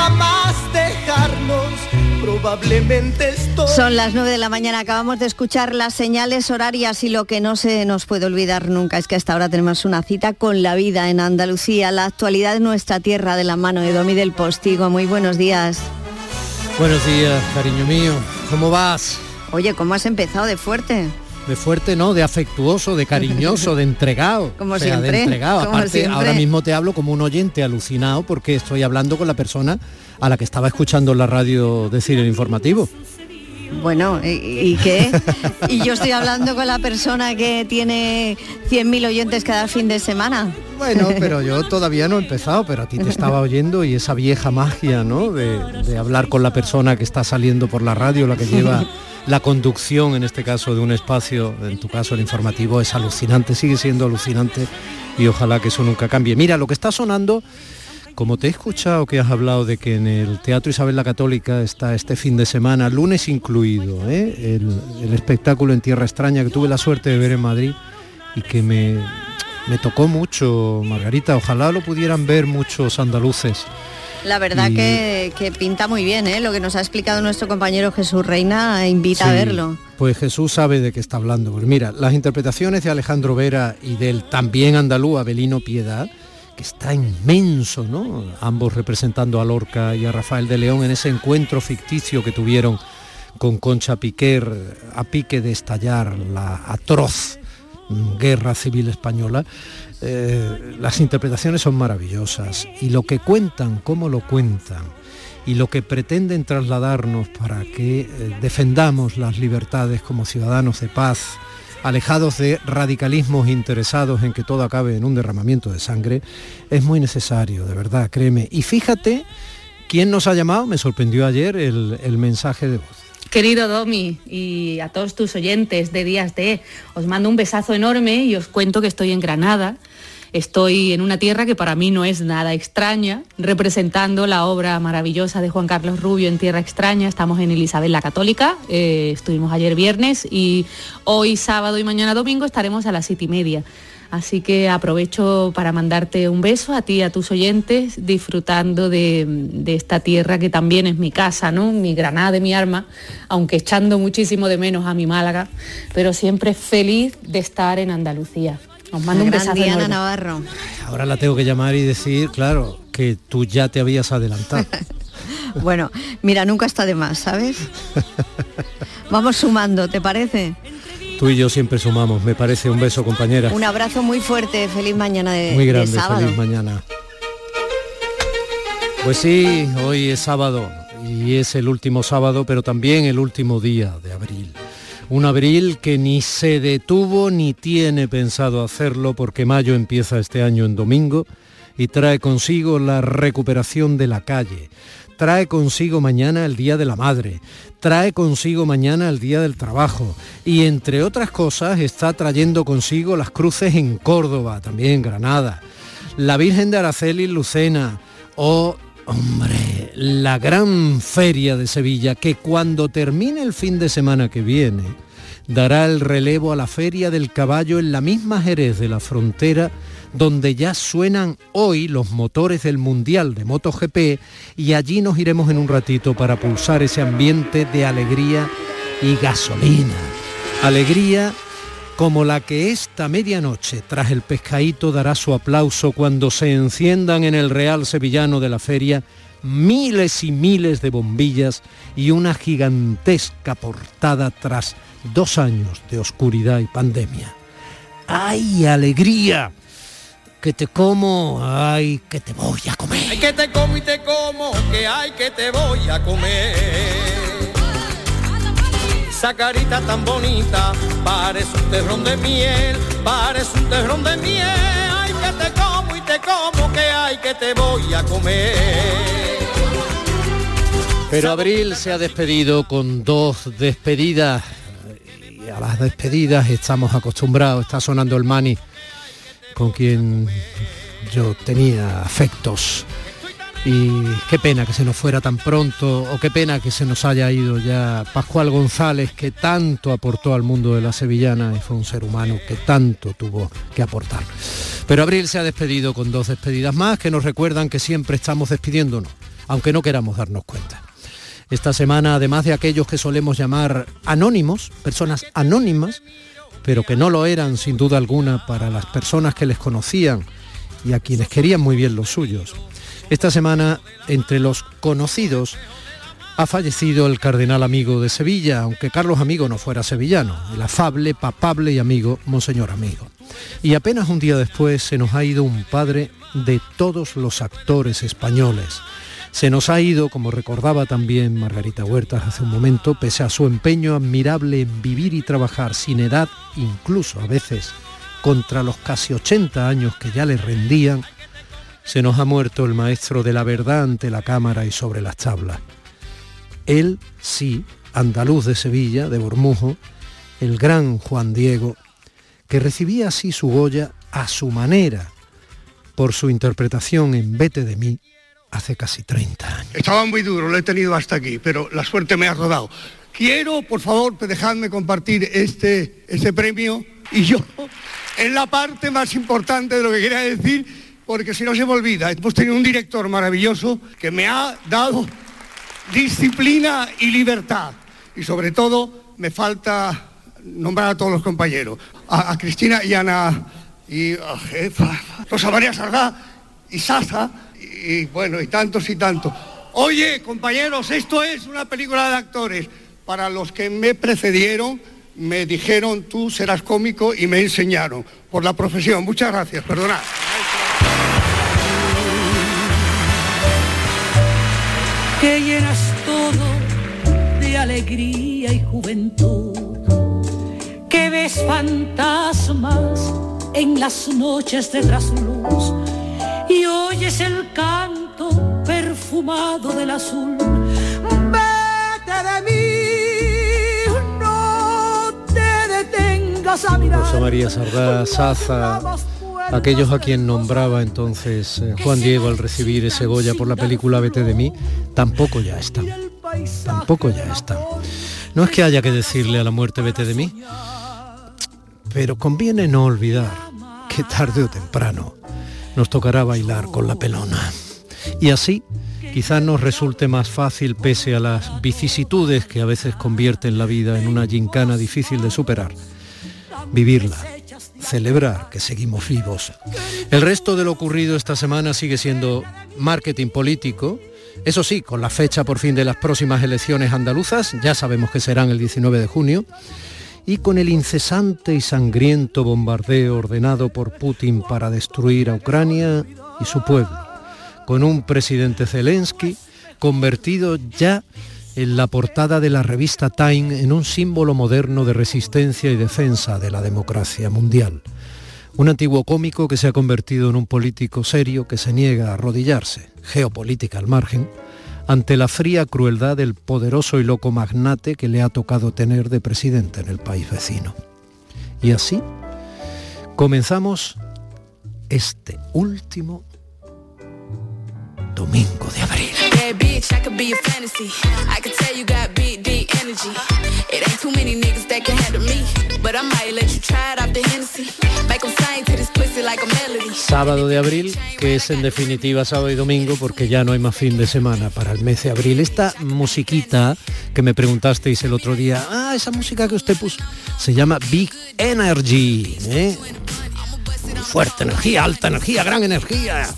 jamás dejarnos. Probablemente esto. Son las 9 de la mañana, acabamos de escuchar las señales horarias y lo que no se nos puede olvidar nunca es que hasta ahora tenemos una cita con la vida en Andalucía, la actualidad de nuestra tierra de la mano de Domi del Postigo. Muy buenos días. Buenos días, cariño mío. ¿Cómo vas? Oye, ¿cómo has empezado de fuerte? De fuerte, no, de afectuoso, de cariñoso, de entregado. Como o sea, siempre, de entregado. como Aparte, siempre. ahora mismo te hablo como un oyente alucinado porque estoy hablando con la persona a la que estaba escuchando en la radio decir el informativo. Bueno, ¿y, y qué? Y yo estoy hablando con la persona que tiene 100.000 oyentes cada fin de semana. Bueno, pero yo todavía no he empezado, pero a ti te estaba oyendo y esa vieja magia, ¿no? De, de hablar con la persona que está saliendo por la radio, la que lleva la conducción, en este caso, de un espacio, en tu caso el informativo, es alucinante, sigue siendo alucinante y ojalá que eso nunca cambie. Mira, lo que está sonando, como te he escuchado que has hablado de que en el Teatro Isabel la Católica está este fin de semana, lunes incluido, ¿eh? el, el espectáculo en Tierra Extraña que tuve la suerte de ver en Madrid y que me, me tocó mucho, Margarita. Ojalá lo pudieran ver muchos andaluces. La verdad Y- que, que pinta muy bien, ¿eh? Lo que nos ha explicado nuestro compañero Jesús Reina invita a verlo. Pues Jesús sabe de qué está hablando. Pues mira, las interpretaciones de Alejandro Vera y del también andaluz Abelino Piedad, que está inmenso, ¿no? Ambos representando a Lorca y a Rafael de León en ese encuentro ficticio que tuvieron con Concha Piquer a pique de estallar la atroz guerra civil española. Eh, las interpretaciones son maravillosas y lo que cuentan, cómo lo cuentan y lo que pretenden trasladarnos para que eh, defendamos las libertades como ciudadanos de paz, alejados de radicalismos interesados en que todo acabe en un derramamiento de sangre, es muy necesario, de verdad, créeme. Y fíjate, ¿quién nos ha llamado? Me sorprendió ayer el, el mensaje de voz. Querido Domi y a todos tus oyentes de Días de, os mando un besazo enorme y os cuento que estoy en Granada. Estoy en una tierra que para mí no es nada extraña, representando la obra maravillosa de Juan Carlos Rubio en Tierra Extraña. Estamos en Elizabeth la Católica, eh, estuvimos ayer viernes y hoy sábado y mañana domingo estaremos a las siete y media. Así que aprovecho para mandarte un beso a ti y a tus oyentes, disfrutando de, esta tierra que también es mi casa, ¿no? Mi granada de mi arma, aunque echando muchísimo de menos a mi Málaga, pero siempre feliz de estar en Andalucía. Os mando un Gran besazo Diana enorme. Navarro. Ahora la tengo que llamar y decir, claro, que tú ya te habías adelantado. Bueno, mira, nunca está de más, ¿sabes? Vamos sumando, ¿te parece? Tú y yo siempre sumamos, me parece un beso, compañera. Un abrazo muy fuerte, feliz mañana de, Muy de grande, sábado. feliz mañana. Pues sí, hoy es sábado y es el último sábado, pero también el último día de abril. Un abril que ni se detuvo ni tiene pensado hacerlo porque mayo empieza este año en domingo y trae consigo la recuperación de la calle. Trae consigo mañana el Día de la Madre, trae consigo mañana el Día del Trabajo. Y entre otras cosas está trayendo consigo las cruces en Córdoba, también en Granada, la Virgen de Araceli en Lucena o, hombre, la gran feria de Sevilla que cuando termine el fin de semana que viene dará el relevo a la feria del caballo en la misma Jerez de la frontera donde ya suenan hoy los motores del Mundial de MotoGP y allí nos iremos en un ratito para pulsar ese ambiente de alegría y gasolina. Alegría como la que esta medianoche tras el pescadito dará su aplauso cuando se enciendan en el Real Sevillano de la feria miles y miles de bombillas y una gigantesca portada tras dos años de oscuridad y pandemia. ¡Ay, alegría! Que te como, ay, que te voy a comer. Ay, que te como y te como, que hay que te voy a comer. Esa carita tan bonita, parece un terrón de miel, parece un terrón de miel. Ay, que te como y te como, que hay que te voy a comer. Pero Abril se ha despedido con dos despedidas. Y a las despedidas estamos acostumbrados. Está sonando el Mani, con quien yo tenía afectos. Y qué pena que se nos fuera tan pronto, o qué pena que se nos haya ido ya Pascual González, que tanto aportó al mundo de la sevillana y fue un ser humano que tanto tuvo que aportar. Pero Abril se ha despedido con dos despedidas más que nos recuerdan que siempre estamos despidiéndonos aunque no queramos darnos cuenta. Esta semana, además de aquellos que solemos llamar anónimos, personas anónimas, pero que no lo eran sin duda alguna para las personas que les conocían y a quienes querían muy bien los suyos. Esta semana, entre los conocidos, ha fallecido el cardenal amigo de Sevilla, aunque Carlos Amigo no fuera sevillano, el afable, papable y amigo Monseñor Amigo. Y apenas un día después se nos ha ido un padre de todos los actores españoles, se nos ha ido, como recordaba también Margarita Huertas hace un momento, pese a su empeño admirable en vivir y trabajar sin edad, incluso a veces contra los casi 80 años que ya le rendían, se nos ha muerto el maestro de la verdad ante la cámara y sobre las tablas. Él, sí, andaluz de Sevilla, de Bormujo, el gran Juan Diego, que recibía así su Goya a su manera por su interpretación en Vete de mí hace casi 30 años. Estaba muy duro, lo he tenido hasta aquí, pero la suerte me ha rodado. Quiero, por favor, dejadme compartir este, este premio y yo en la parte más importante de lo que quería decir, porque si no se me olvida, hemos tenido un director maravilloso que me ha dado disciplina y libertad. Y sobre todo me falta nombrar a todos los compañeros, a, Cristina y Ana, y a Jefa, Rosa María Sardá y Sasa, y bueno, y tantos y tantos. Oye, compañeros, esto es una película de actores. Para los que me precedieron, me dijeron, tú serás cómico y me enseñaron por la profesión. Muchas gracias, perdonad. Que llenas todo de alegría y juventud, que ves fantasmas en las noches de trasluz y oyes el canto perfumado del azul. Vete de mí, no te detengas a mirar. Rosa María Sardá, Saza, aquellos a quien nombraba entonces eh, Juan Diego al recibir ese Goya por la película Vete de mí, tampoco ya están. Tampoco ya están. No es que haya que decirle a la muerte Vete de mí, pero conviene no olvidar que tarde o temprano nos tocará bailar con la pelona. Y así quizás nos resulte más fácil, pese a las vicisitudes que a veces convierten la vida en una gincana difícil de superar, vivirla, celebrar que seguimos vivos. El resto de lo ocurrido esta semana sigue siendo marketing político, eso sí, con la fecha por fin de las próximas elecciones andaluzas, ya sabemos que serán el 19 de junio, y con el incesante y sangriento bombardeo ordenado por Putin para destruir a Ucrania y su pueblo, con un presidente Zelensky convertido ya en la portada de la revista Time en un símbolo moderno de resistencia y defensa de la democracia mundial. Un antiguo cómico que se ha convertido en un político serio que se niega a arrodillarse, geopolítica al margen, ante la fría crueldad del poderoso y loco magnate que le ha tocado tener de presidente en el país vecino. Y así comenzamos este último domingo de abril. Sábado de abril, que es en definitiva sábado y domingo porque ya no hay más fin de semana para el mes de abril. Esta musiquita que me preguntasteis el otro día, ah, esa música que usted puso, se llama Big Energy. ¿eh? Fuerte energía, alta energía, gran energía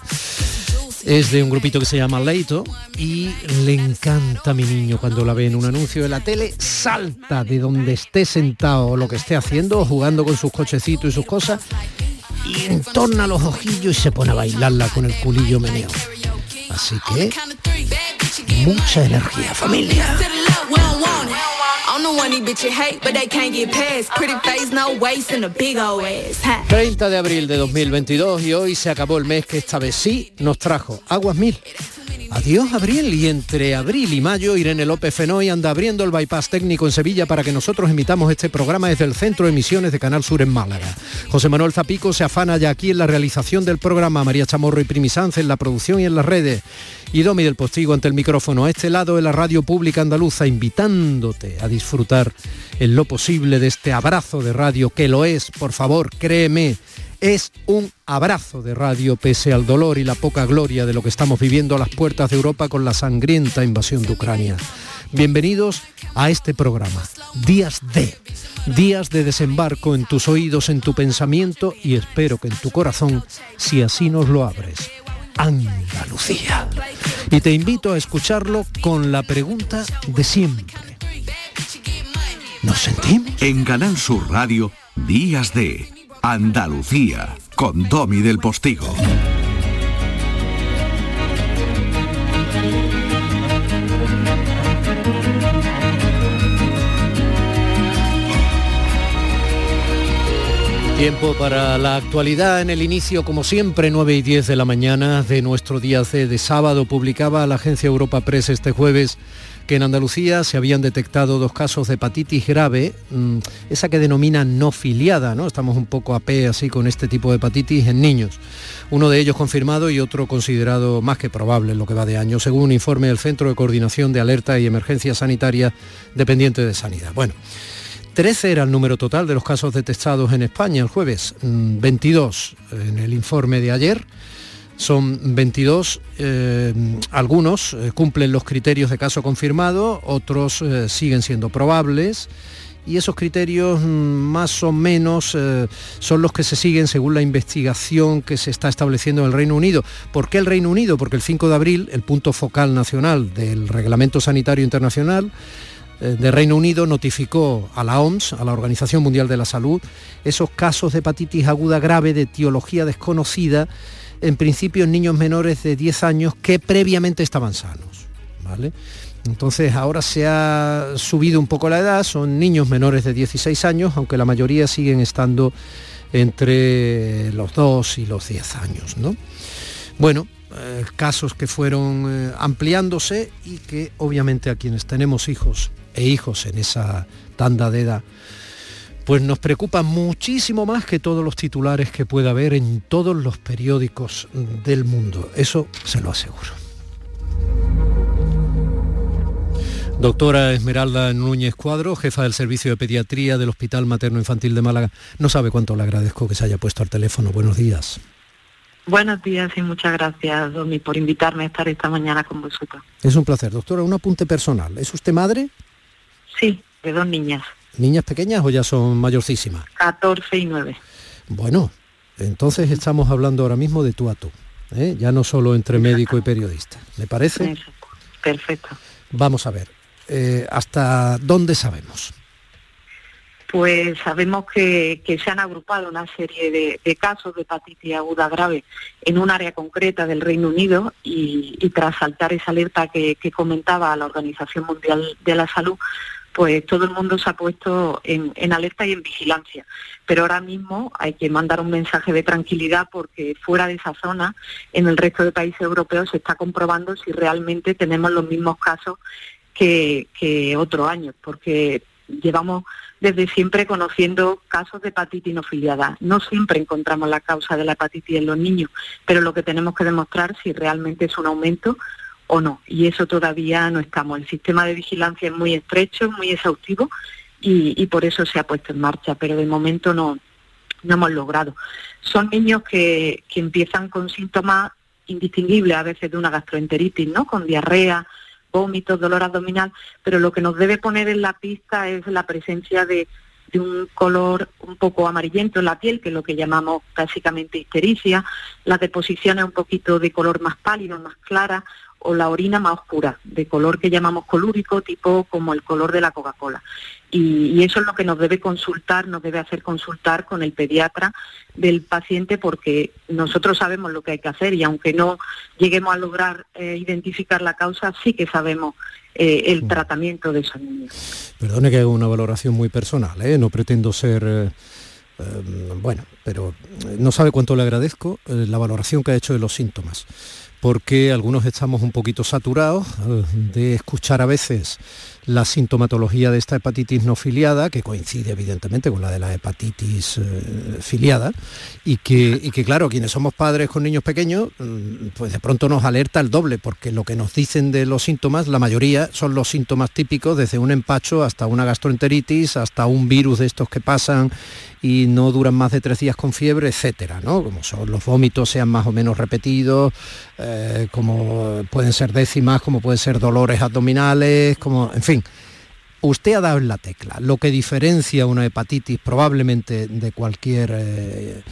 es de un grupito que se llama Leito y le encanta a mi niño cuando la ve en un anuncio de la tele, salta de donde esté sentado o lo que esté haciendo, jugando con sus cochecitos y sus cosas, y entorna los ojillos y se pone a bailarla con el culillo meneo. Así que, mucha energía, familia. 30 de abril de 2022 y hoy se acabó el mes que esta vez sí nos trajo Aguas Mil. Adiós Abril. Y entre abril y mayo Irene López Fenoy anda abriendo el bypass técnico en Sevilla para que nosotros emitamos este programa desde el centro de emisiones de Canal Sur en Málaga. José Manuel Zapico se afana ya aquí en la realización del programa, María Chamorro y Primisanz en la producción y en las redes. Y Domi del Postigo ante el micrófono a este lado de la radio pública andaluza invitándote a disfrutar en lo posible de este abrazo de radio que lo es, por favor, créeme Es un abrazo de radio pese al dolor y la poca gloria de lo que estamos viviendo a las puertas de Europa con la sangrienta invasión de Ucrania. Bienvenidos a este programa, Días de, días de desembarco en tus oídos, en tu pensamiento y espero que en tu corazón, si así nos lo abres. Andalucía. Y te invito a escucharlo con la pregunta de siempre. ¿Nos sentimos? En Canal Sur Radio, Días de Andalucía, con Domi del Postigo. Tiempo para la actualidad en el inicio, como siempre, 9 y 10 de la mañana de nuestro día C de sábado. Publicaba la agencia Europa Press este jueves en Andalucía se habían detectado dos casos de hepatitis grave, mm, esa que denomina no filiada, ¿no? Estamos un poco a P así con este tipo de hepatitis en niños. Uno de ellos confirmado y otro considerado más que probable en lo que va de año, según un informe del Centro de Coordinación de Alerta y Emergencia Sanitaria dependiente de Sanidad. Bueno, 13 era el número total de los casos detectados en España el jueves, 22 mm, en el informe de ayer. Son 22, eh, algunos eh, cumplen los criterios de caso confirmado, otros eh, siguen siendo probables y esos criterios mm, más o menos son los que se siguen según la investigación que se está estableciendo en el Reino Unido. ¿Por qué el Reino Unido? Porque el 5 de abril, el punto focal nacional del Reglamento Sanitario Internacional, de Reino Unido notificó a la OMS, a la Organización Mundial de la Salud, esos casos de hepatitis aguda grave de etiología desconocida, en principio niños menores de 10 años que previamente estaban sanos. ¿vale? Entonces ahora se ha subido un poco la edad, son niños menores de 16 años, aunque la mayoría siguen estando entre los 2 y los 10 años. ¿no? Bueno, eh, casos que fueron eh, ampliándose y que obviamente a quienes tenemos hijos e hijos en esa tanda de edad, pues nos preocupa muchísimo más que todos los titulares que pueda haber en todos los periódicos del mundo. Eso se lo aseguro. Doctora Esmeralda Núñez Cuadro, jefa del Servicio de Pediatría del Hospital Materno Infantil de Málaga, no sabe cuánto le agradezco que se haya puesto al teléfono. Buenos días. Buenos días y muchas gracias, Domi, por invitarme a estar esta mañana con vosotros. Es un placer. Doctora, un apunte personal. ¿Es usted madre? Sí, de dos niñas. ¿Niñas pequeñas o ya son mayorcísimas? 14 y 9. Bueno, entonces estamos hablando ahora mismo de tú a tú, ¿eh? ya no solo entre médico y periodista. ¿Me parece? Perfecto. Vamos a ver, eh, ¿hasta dónde sabemos? Pues sabemos que, se han agrupado una serie de, casos de hepatitis aguda grave en un área concreta del Reino Unido y, tras saltar esa alerta que, que comentaba la Organización Mundial de la Salud, pues todo el mundo se ha puesto en, alerta y en vigilancia. Pero ahora mismo hay que mandar un mensaje de tranquilidad porque fuera de esa zona, en el resto de países europeos, se está comprobando si realmente tenemos los mismos casos que, que otro año, porque llevamos desde siempre conociendo casos de hepatitis no filiada. No siempre encontramos la causa de la hepatitis en los niños, pero lo que tenemos que demostrar si realmente es un aumento o no. Y eso todavía no estamos. El sistema de vigilancia es muy estrecho, muy exhaustivo y, por eso se ha puesto en marcha, pero de momento no, no hemos logrado. Son niños que, que empiezan con síntomas indistinguibles a veces de una gastroenteritis, ¿no? Con diarrea, vómitos, dolor abdominal, pero lo que nos debe poner en la pista es la presencia de, de un color un poco amarillento en la piel, que es lo que llamamos básicamente histericia, las deposiciones un poquito de color más pálido, más clara, o la orina más oscura, de color que llamamos colúrico, tipo como el color de la Coca-Cola. Y, eso es lo que nos debe consultar, nos debe hacer consultar con el pediatra del paciente porque nosotros sabemos lo que hay que hacer y aunque no lleguemos a lograr eh, identificar la causa, sí que sabemos eh, el mm. tratamiento de esos niños. Perdone que haga una valoración muy personal, ¿eh? no pretendo ser... bueno, pero no sabe cuánto le agradezco la valoración que ha hecho de los síntomas porque algunos estamos un poquito saturados eh, de escuchar a veces la sintomatología de esta hepatitis no filiada, que coincide evidentemente con la de la hepatitis eh, filiada, y que, y que, claro, quienes somos padres con niños pequeños, mm, pues de pronto nos alerta el doble, porque lo que nos dicen de los síntomas, la mayoría son los síntomas típicos, desde un empacho hasta una gastroenteritis, hasta un virus de estos que pasan y no duran más de tres días con fiebre, etcétera, ¿no? Como son los vómitos sean más o menos repetidos, eh, como pueden ser décimas, como pueden ser dolores abdominales, como, en fin. Usted ha dado en la tecla. Lo que diferencia una hepatitis probablemente de cualquier eh,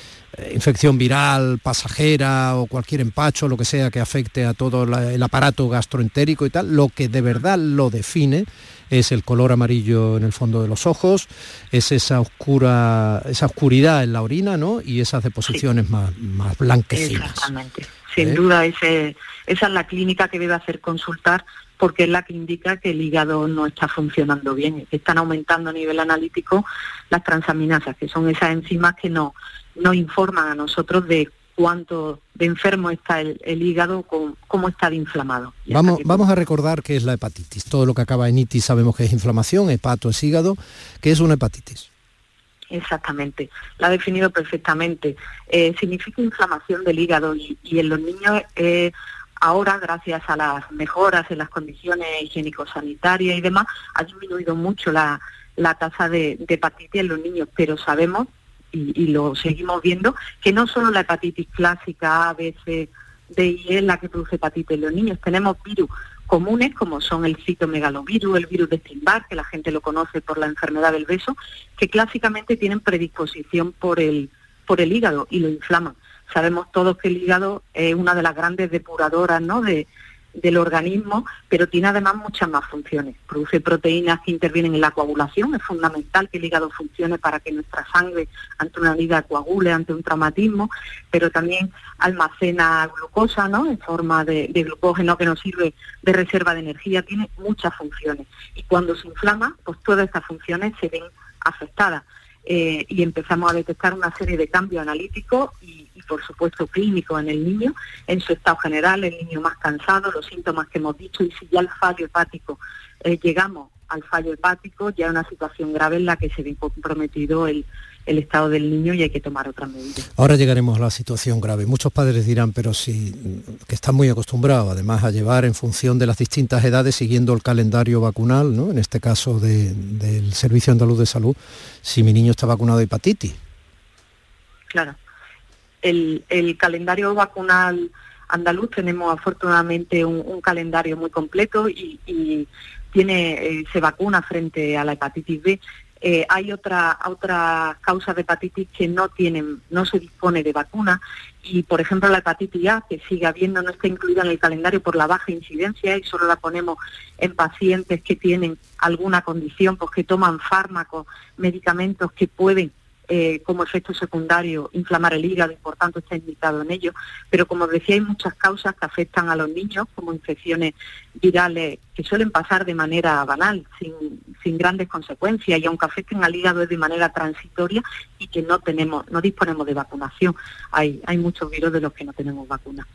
infección viral, pasajera o cualquier empacho, lo que sea que afecte a todo el aparato gastroentérico y tal, lo que de verdad lo define es el color amarillo en el fondo de los ojos, es esa oscura, esa oscuridad en la orina, ¿no? Y esas deposiciones más, más blanquecinas. Exactamente. Sin ¿Eh? duda, ese, esa es la clínica que debe hacer consultar porque es la que indica que el hígado no está funcionando bien, que están aumentando a nivel analítico las transaminasas, que son esas enzimas que no, nos informan a nosotros de cuánto de enfermo está el, hígado, cómo está de inflamado. Vamos, vamos a recordar qué es la hepatitis. Todo lo que acaba en itis sabemos que es inflamación, hepato es hígado. ¿Qué es una hepatitis? Exactamente, la ha definido perfectamente. Eh, significa inflamación del hígado y, en los niños eh, ahora, gracias a las mejoras en las condiciones higiénico-sanitarias y demás, ha disminuido mucho la, tasa de, hepatitis en los niños, pero sabemos y, lo seguimos viendo, que no solo la hepatitis clásica A, B, C, D y E es la que produce hepatitis en los niños, tenemos virus comunes como son el citomegalovirus, el virus de Steinbach, que la gente lo conoce por la enfermedad del beso, que clásicamente tienen predisposición por el, por el hígado y lo inflaman. Sabemos todos que el hígado es una de las grandes depuradoras ¿no? de, del organismo, pero tiene además muchas más funciones. Produce proteínas que intervienen en la coagulación, es fundamental que el hígado funcione para que nuestra sangre ante una herida coagule, ante un traumatismo, pero también almacena glucosa ¿no? en forma de, de glucógeno que nos sirve de reserva de energía, tiene muchas funciones. Y cuando se inflama, pues todas estas funciones se ven afectadas. Eh, y empezamos a detectar una serie de cambios analíticos y, por supuesto clínicos en el niño, en su estado general, el niño más cansado, los síntomas que hemos dicho y si ya el fallo hepático eh, llegamos al fallo hepático, ya es una situación grave en la que se ve comprometido el, el estado del niño y hay que tomar otras medidas. Ahora llegaremos a la situación grave. Muchos padres dirán, pero sí, que están muy acostumbrados además a llevar en función de las distintas edades, siguiendo el calendario vacunal, ¿no? en este caso del Servicio Andaluz de Salud, si mi niño está vacunado de hepatitis. Claro. El, calendario vacunal andaluz tenemos afortunadamente un, calendario muy completo y, tiene, eh, se vacuna frente a la hepatitis B eh, hay otra, otra causa de hepatitis que no tienen, no se dispone de vacuna y por ejemplo la hepatitis A, que sigue habiendo, no está incluida en el calendario por la baja incidencia y solo la ponemos en pacientes que tienen alguna condición, pues que toman fármacos, medicamentos que pueden eh, como efecto secundario inflamar el hígado y por tanto está indicado en ello. Pero como decía, hay muchas causas que afectan a los niños, como infecciones virales que suelen pasar de manera banal, sin, sin grandes consecuencias, y aunque afecten al hígado es de manera transitoria y que no tenemos, no disponemos de vacunación. Hay, hay muchos virus de los que no tenemos vacuna.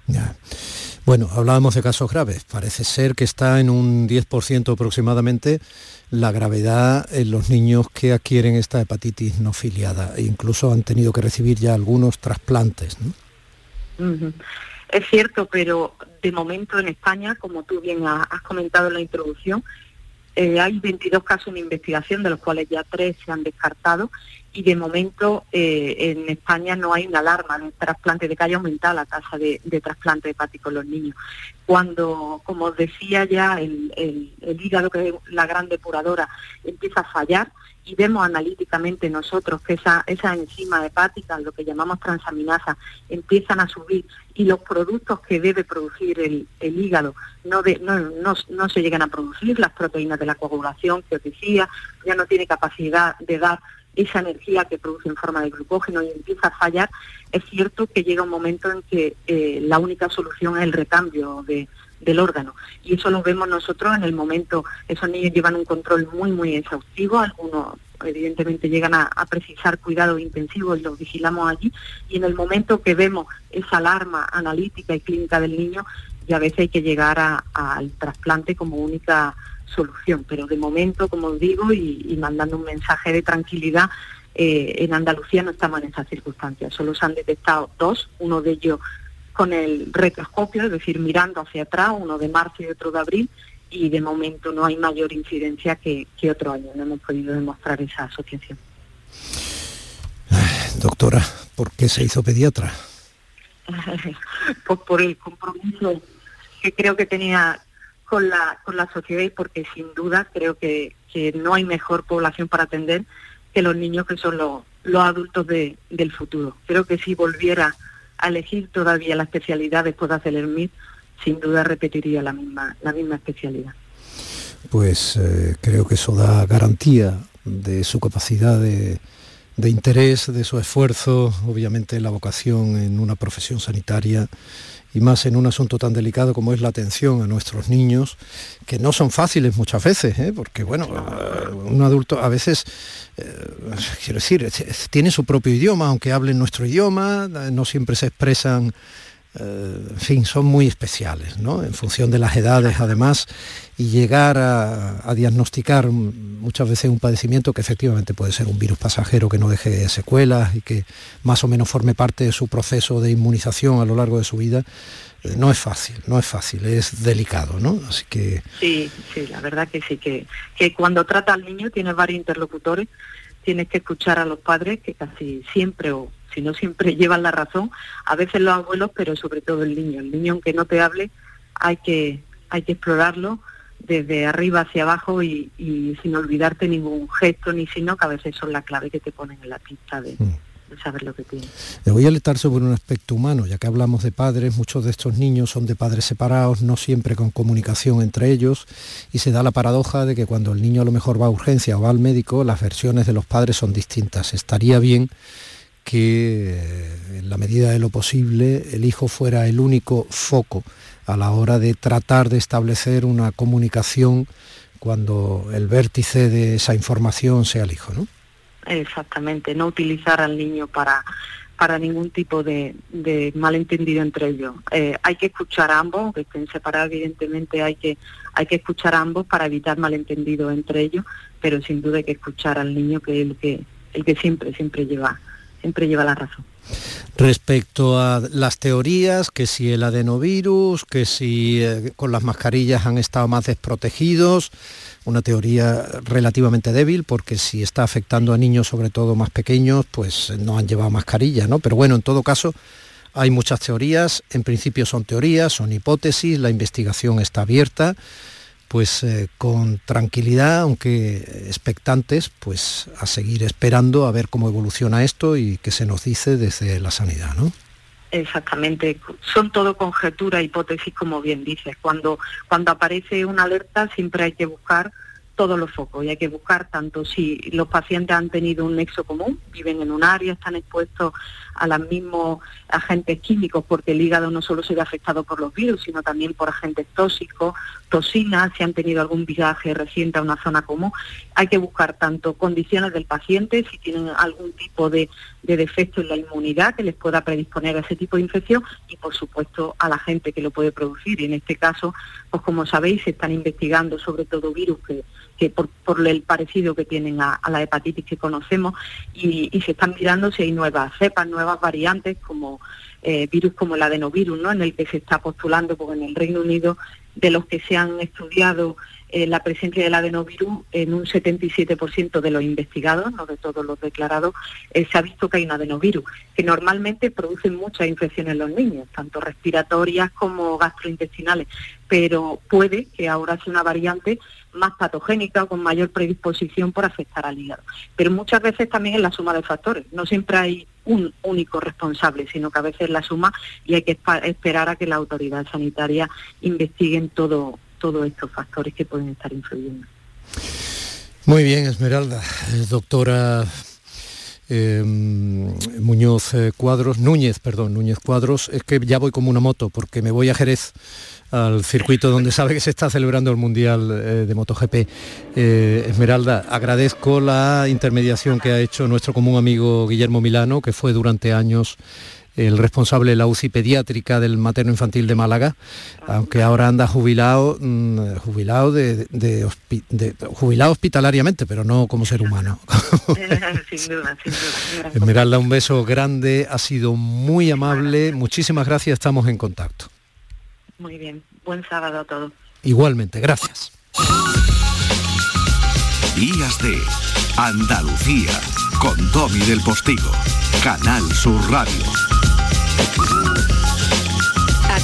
Bueno, hablábamos de casos graves. Parece ser que está en un 10% aproximadamente la gravedad en los niños que adquieren esta hepatitis no filiada. E incluso han tenido que recibir ya algunos trasplantes. Es cierto, pero de momento en España, como tú bien has comentado en la introducción, eh, hay 22 casos en investigación, de los cuales ya tres se han descartado, y de momento eh, en España no hay una alarma de trasplante, de que haya aumentado la tasa de, de trasplante hepático en los niños. Cuando, como os decía ya, el, el hígado, que es la gran depuradora, empieza a fallar, y vemos analíticamente nosotros que esa, esa enzima hepática, lo que llamamos transaminasa, empiezan a subir y los productos que debe producir el, hígado no, no, no, se llegan a producir, las proteínas de la coagulación que os decía, ya no tiene capacidad de dar esa energía que produce en forma de glucógeno y empieza a fallar, es cierto que llega un momento en que eh, la única solución es el recambio de, del órgano. Y eso lo vemos nosotros en el momento, esos niños llevan un control muy, muy exhaustivo, algunos evidentemente llegan a, precisar cuidados intensivos y los vigilamos allí, y en el momento que vemos esa alarma analítica y clínica del niño, ya a veces hay que llegar al trasplante como única solución. Pero de momento, como os digo, y, mandando un mensaje de tranquilidad, eh, en Andalucía no estamos en esas circunstancias. Solo se han detectado dos, uno de ellos con el retroscopio, es decir, mirando hacia atrás, uno de marzo y otro de abril, y de momento no hay mayor incidencia que, otro año. No hemos podido demostrar esa asociación. doctora, ¿por qué se hizo pediatra? pues por el compromiso que creo que tenía con la, con la sociedad y porque sin duda creo que, no hay mejor población para atender que los niños que son los, los adultos de, del futuro. Creo que si volviera a elegir todavía la especialidad después de hacer el MIT, sin duda repetiría la misma, la misma especialidad. Pues eh, creo que eso da garantía de su capacidad de, de interés, de su esfuerzo, obviamente la vocación en una profesión sanitaria y más en un asunto tan delicado como es la atención a nuestros niños, que no son fáciles muchas veces, ¿eh? porque bueno, un adulto a veces, eh, quiero decir, tiene su propio idioma, aunque hablen nuestro idioma, no siempre se expresan en fin, son muy especiales, ¿no? En función de las edades, además, y llegar a, diagnosticar muchas veces un padecimiento que efectivamente puede ser un virus pasajero que no deje secuelas y que más o menos forme parte de su proceso de inmunización a lo largo de su vida, eh, no es fácil, no es fácil, es delicado, ¿no? Así que... Sí, sí, la verdad que sí, que, que cuando trata al niño tienes varios interlocutores, tienes que escuchar a los padres, que casi siempre o si no siempre llevan la razón, a veces los abuelos, pero sobre todo el niño. El niño, aunque no te hable, hay que, hay que explorarlo desde arriba hacia abajo y, sin olvidarte ningún gesto ni signo, que a veces son la clave que te ponen en la pista de, mm. saber lo que tiene. Le voy a alertar sobre un aspecto humano, ya que hablamos de padres, muchos de estos niños son de padres separados, no siempre con comunicación entre ellos, y se da la paradoja de que cuando el niño a lo mejor va a urgencia o va al médico, las versiones de los padres son distintas. Estaría bien que eh, en la medida de lo posible el hijo fuera el único foco a la hora de tratar de establecer una comunicación cuando el vértice de esa información sea el hijo, ¿no? Exactamente, no utilizar al niño para, para ningún tipo de, malentendido entre ellos. Eh, hay que escuchar ambos, aunque estén separados, evidentemente hay que, hay que escuchar ambos para evitar malentendido entre ellos, pero sin duda hay que escuchar al niño que es el que, el que siempre, siempre lleva siempre lleva la razón. Respecto a las teorías, que si el adenovirus, que si eh, con las mascarillas han estado más desprotegidos, una teoría relativamente débil, porque si está afectando a niños, sobre todo más pequeños, pues no han llevado mascarilla, ¿no? Pero bueno, en todo caso, hay muchas teorías, en principio son teorías, son hipótesis, la investigación está abierta pues eh, con tranquilidad, aunque expectantes, pues a seguir esperando a ver cómo evoluciona esto y qué se nos dice desde la sanidad, ¿no? Exactamente, son todo conjeturas, hipótesis, como bien dices. Cuando, cuando aparece una alerta siempre hay que buscar todos los focos y hay que buscar tanto si los pacientes han tenido un nexo común, viven en un área, están expuestos a los mismos agentes químicos, porque el hígado no solo se ve afectado por los virus, sino también por agentes tóxicos, si han tenido algún viaje reciente a una zona común. Hay que buscar tanto condiciones del paciente, si tienen algún tipo de, de defecto en la inmunidad que les pueda predisponer a ese tipo de infección y, por supuesto, a la gente que lo puede producir. Y en este caso, pues como sabéis, se están investigando sobre todo virus que que por, el parecido que tienen a, la hepatitis que conocemos y, se están mirando si hay nuevas cepas, nuevas variantes como eh, virus como el adenovirus, ¿no? en el que se está postulando, porque en el Reino Unido de los que se han estudiado eh, la presencia del adenovirus en un 77% de los investigados, no de todos los declarados, eh, se ha visto que hay un adenovirus, que normalmente producen muchas infecciones en los niños, tanto respiratorias como gastrointestinales, pero puede que ahora sea una variante más patogénica o con mayor predisposición por afectar al hígado. Pero muchas veces también es la suma de factores, no siempre hay un único responsable, sino que a veces la suma y hay que esperar a que la autoridad sanitaria investiguen todo, todos estos factores que pueden estar influyendo. Muy bien, Esmeralda. Eh, doctora em, Muñoz eh, Cuadros, Núñez, perdón, Núñez Cuadros, es que ya voy como una moto porque me voy a Jerez al circuito donde sabe que se está celebrando el Mundial eh, de MotoGP. Esmeralda, agradezco la intermediación que ha hecho nuestro común amigo Guillermo Milano, que fue durante años el responsable de la UCI pediátrica del materno infantil de Málaga, aunque ahora anda jubilado, mm, jubilado de, jubilado hospitalariamente, pero no como ser humano. sin duda, sin duda. Esmeralda, un beso grande, ha sido muy amable, muchísimas gracias, estamos en contacto. Muy bien, buen sábado a todos. Igualmente, gracias. Días de Andalucía con Domi del Postigo, Canal Sur Radio.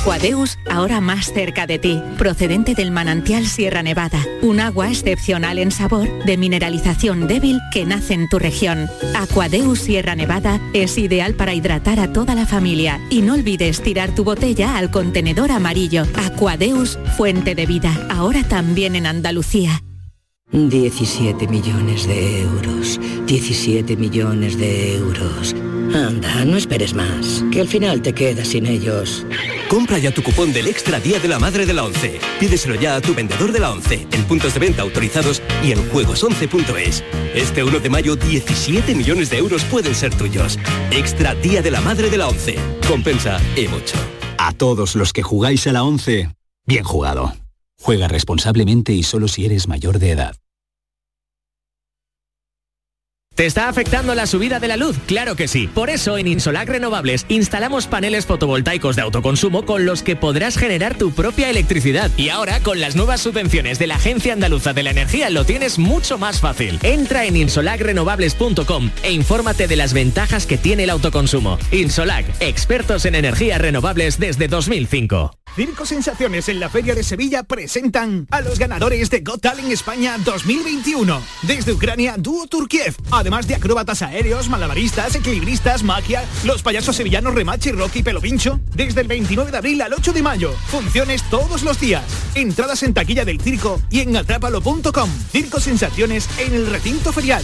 Aquadeus, ahora más cerca de ti, procedente del manantial Sierra Nevada, un agua excepcional en sabor, de mineralización débil que nace en tu región. Aquadeus Sierra Nevada es ideal para hidratar a toda la familia y no olvides tirar tu botella al contenedor amarillo. Aquadeus, fuente de vida, ahora también en Andalucía. 17 millones de euros. 17 millones de euros. Anda, no esperes más, que al final te quedas sin ellos. Compra ya tu cupón del Extra Día de la Madre de la ONCE. Pídeselo ya a tu vendedor de la ONCE, en puntos de venta autorizados y en juegos11.es. Este 1 de mayo, 17 millones de euros pueden ser tuyos. Extra Día de la Madre de la ONCE. Compensa y mucho. A todos los que jugáis a la ONCE, bien jugado. Juega responsablemente y solo si eres mayor de edad. ¿Te está afectando la subida de la luz? Claro que sí. Por eso en Insolac Renovables instalamos paneles fotovoltaicos de autoconsumo con los que podrás generar tu propia electricidad. Y ahora con las nuevas subvenciones de la Agencia Andaluza de la Energía lo tienes mucho más fácil. Entra en insolacrenovables.com e infórmate de las ventajas que tiene el autoconsumo. Insolac, expertos en energías renovables desde 2005. Circo Sensaciones en la Feria de Sevilla presentan a los ganadores de Got Talent España 2021. Desde Ucrania, dúo Turkiev. Además de acróbatas aéreos, malabaristas, equilibristas, magia, los payasos sevillanos Remache, Rocky, Pelo Pincho. Desde el 29 de abril al 8 de mayo. Funciones todos los días. Entradas en taquilla del circo y en atrápalo.com. Circo Sensaciones en el recinto ferial.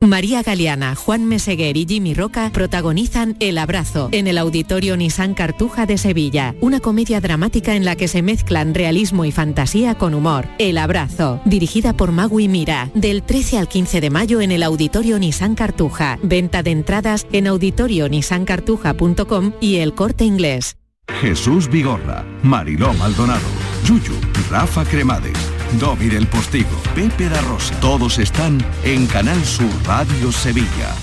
María Galeana, Juan Meseguer y Jimmy Roca protagonizan El Abrazo en el Auditorio Nissan Cartuja de Sevilla, una comedia dramática en la que se mezclan realismo y fantasía con humor. El Abrazo, dirigida por Magui Mira, del 13 al 15 de mayo en el Auditorio Nissan Cartuja. Venta de entradas en auditorionissancartuja.com y El Corte Inglés. Jesús Vigorra, Mariló Maldonado, Yuyu, Rafa Cremades, Domi del Postigo, Pepe da Rosa. Todos están en Canal Sur Radio Sevilla.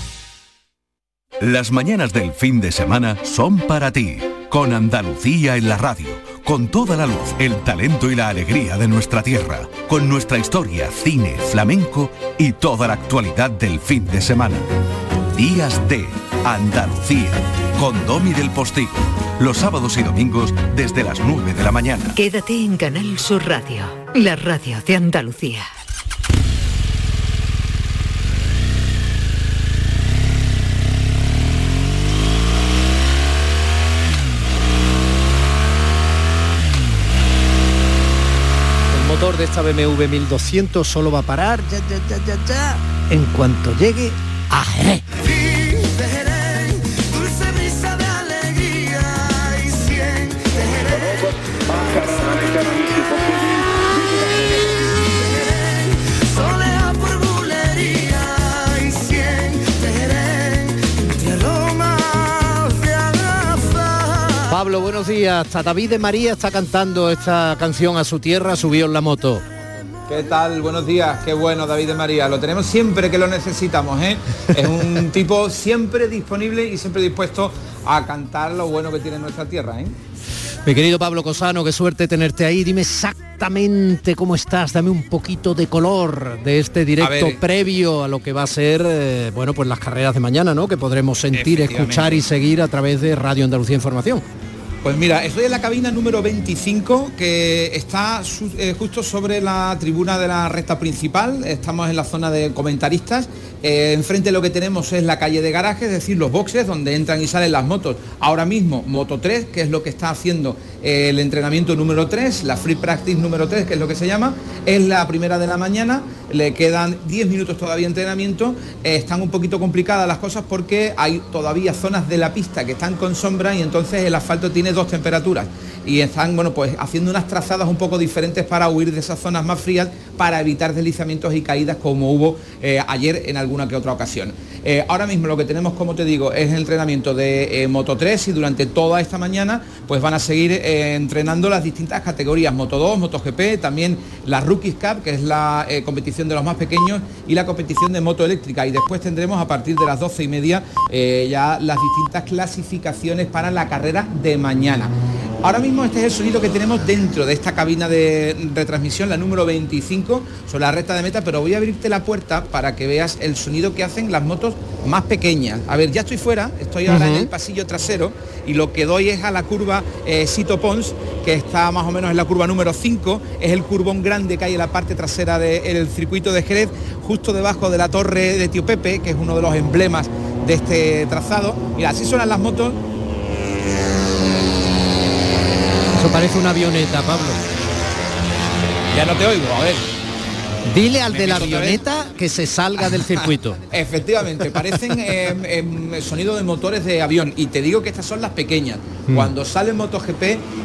Las mañanas del fin de semana son para ti, con Andalucía en la radio, con toda la luz, el talento y la alegría de nuestra tierra, con nuestra historia, cine, flamenco y toda la actualidad del fin de semana. Días de Andalucía, con Domi del Postigo, los sábados y domingos desde las 9 de la mañana. Quédate en Canal Sur Radio, la radio de Andalucía. El motor de esta BMW 1200 solo va a parar ya, ya, ya, ya, ya, en cuanto llegue Pablo, buenos días. Hasta David de María está cantando esta canción a su tierra, subió en la moto. ¿Qué tal? Buenos días. Qué bueno, David de María. Lo tenemos siempre que lo necesitamos, ¿eh? Es un tipo siempre disponible y siempre dispuesto a cantar lo bueno que tiene nuestra tierra, ¿eh? Mi querido Pablo Cosano, qué suerte tenerte ahí. Dime exactamente cómo estás. Dame un poquito de color de este directo ver. previo a lo que va a ser, eh, bueno, pues las carreras de mañana, ¿no? Que podremos sentir, escuchar y seguir a través de Radio Andalucía Información. Pues mira, estoy en la cabina número 25 que está eh, justo sobre la tribuna de la recta principal. Estamos en la zona de comentaristas. Eh, enfrente lo que tenemos es la calle de garaje, es decir, los boxes donde entran y salen las motos. Ahora mismo Moto 3, que es lo que está haciendo eh, el entrenamiento número 3, la Free Practice número 3, que es lo que se llama. Es la primera de la mañana, le quedan 10 minutos todavía entrenamiento. Eh, están un poquito complicadas las cosas porque hay todavía zonas de la pista que están con sombra y entonces el asfalto tiene dos temperaturas y están bueno pues haciendo unas trazadas un poco diferentes para huir de esas zonas más frías para evitar deslizamientos y caídas como hubo ayer en alguna que otra ocasión. Eh, ahora mismo lo que tenemos, como te digo, es el entrenamiento de Moto 3 y durante toda esta mañana pues van a seguir entrenando las distintas categorías, Moto 2, Moto GP, también la Rookies Cup, que es la competición de los más pequeños, y la competición de moto eléctrica. Y después tendremos a partir de las 12 y media ya las distintas clasificaciones para la carrera de mañana. Ahora mismo este es el sonido que tenemos dentro de esta cabina de retransmisión, la número 25, sobre la recta de meta, pero voy a abrirte la puerta para que veas el sonido que hacen las motos más pequeñas. A ver, ya estoy fuera, estoy ahora en el pasillo trasero y lo que doy es a la curva eh, Sito Pons, que está más o menos en la curva número 5, es el curvón grande que hay en la parte trasera del circuito de Jerez, justo debajo de la torre de Tío Pepe, que es uno de los emblemas de este trazado. Mira, así suenan las motos parece una avioneta, Pablo. Ya no te oigo, a ver. Dile al de la avioneta que se salga del circuito. Efectivamente, parecen em, sonido de motores de avión y te digo que estas son las pequeñas. Hmm. Cuando sale MotoGP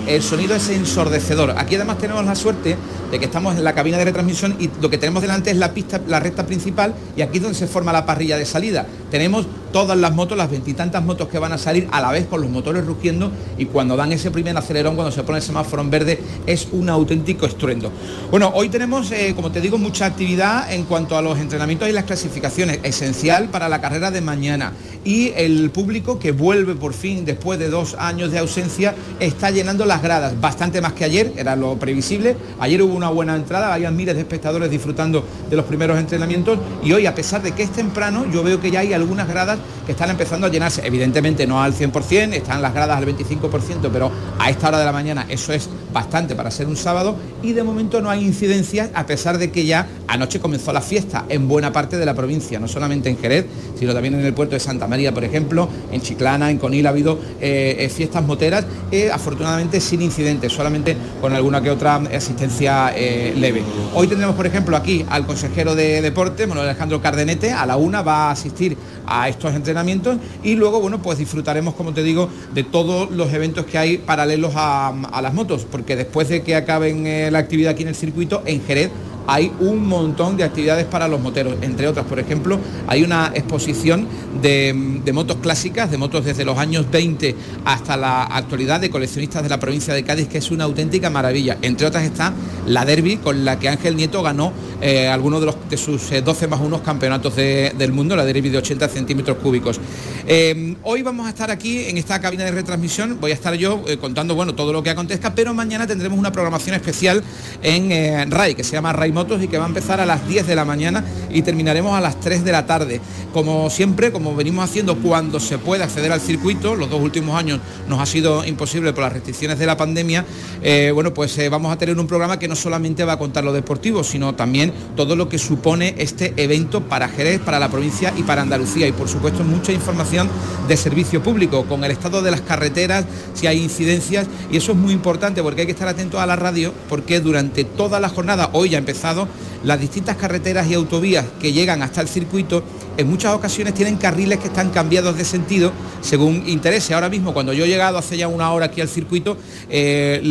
el sonido es ensordecedor. Aquí además tenemos la suerte de que estamos en la cabina de retransmisión y lo que tenemos delante es la pista, la recta principal y aquí es donde se forma la parrilla de salida. Tenemos todas las motos, las veintitantas motos que van a salir a la vez con los motores rugiendo y cuando dan ese primer acelerón, cuando se pone el semáforo en verde, es un auténtico estruendo. Bueno, hoy tenemos, eh, como te digo, mucha actividad en cuanto a los entrenamientos y las clasificaciones, esencial para la carrera de mañana. Y el público que vuelve por fin después de dos años de ausencia está llenando las gradas, bastante más que ayer, era lo previsible. Ayer hubo una buena entrada, había miles de espectadores disfrutando de los primeros entrenamientos y hoy, a pesar de que es temprano, yo veo que ya hay algunas gradas que están empezando a llenarse. Evidentemente no al 100%, están las gradas al 25%, pero a esta hora de la mañana eso es bastante para ser un sábado y de momento no hay incidencias a pesar de que ya anoche comenzó la fiesta en buena parte de la provincia, no solamente en Jerez, sino también en el puerto de Santa María, por ejemplo, en Chiclana, en Conil ha habido eh, eh, fiestas moteras, eh, afortunadamente sin incidentes, solamente con alguna que otra asistencia leve. Hoy tendremos, por ejemplo, aquí al consejero de deporte, Manuel Alejandro Cardenete, a la una va a asistir a estos entrenamientos y luego, bueno, pues disfrutaremos, como te digo, de todos los eventos que hay paralelos a, a las motos, porque después de que acaben la actividad aquí en el circuito, en Jerez hay un montón de actividades para los moteros, entre otras, por ejemplo, hay una exposición de, motos clásicas, de motos desde los años 20 hasta la actualidad de coleccionistas de la provincia de Cádiz, que es una auténtica maravilla. Entre otras está la Derby, con la que Ángel Nieto ganó eh, algunos de, de sus 12 eh, más unos campeonatos del mundo, la Derby de 80 centímetros cúbicos. Eh, hoy vamos a estar aquí en esta cabina de retransmisión, voy a estar yo contando bueno, todo lo que acontezca, pero mañana tendremos una programación especial en RAI, que se llama RAI y que va a empezar a las 10 de la mañana y terminaremos a las 3 de la tarde. Como siempre, como venimos haciendo cuando se puede acceder al circuito, los dos últimos años nos ha sido imposible por las restricciones de la pandemia, eh, bueno, pues eh, vamos a tener un programa que no solamente va a contar lo deportivo, sino también todo lo que supone este evento para Jerez, para la provincia y para Andalucía. Y por supuesto mucha información de servicio público, con el estado de las carreteras, si hay incidencias, y eso es muy importante porque hay que estar atentos a la radio, porque durante toda la jornada, hoy ya ha empezado, las distintas carreteras y autovías que llegan hasta el circuito en muchas ocasiones tienen carriles que están cambiados de sentido según interese. Ahora mismo, cuando yo he llegado hace ya una hora aquí al circuito, eh,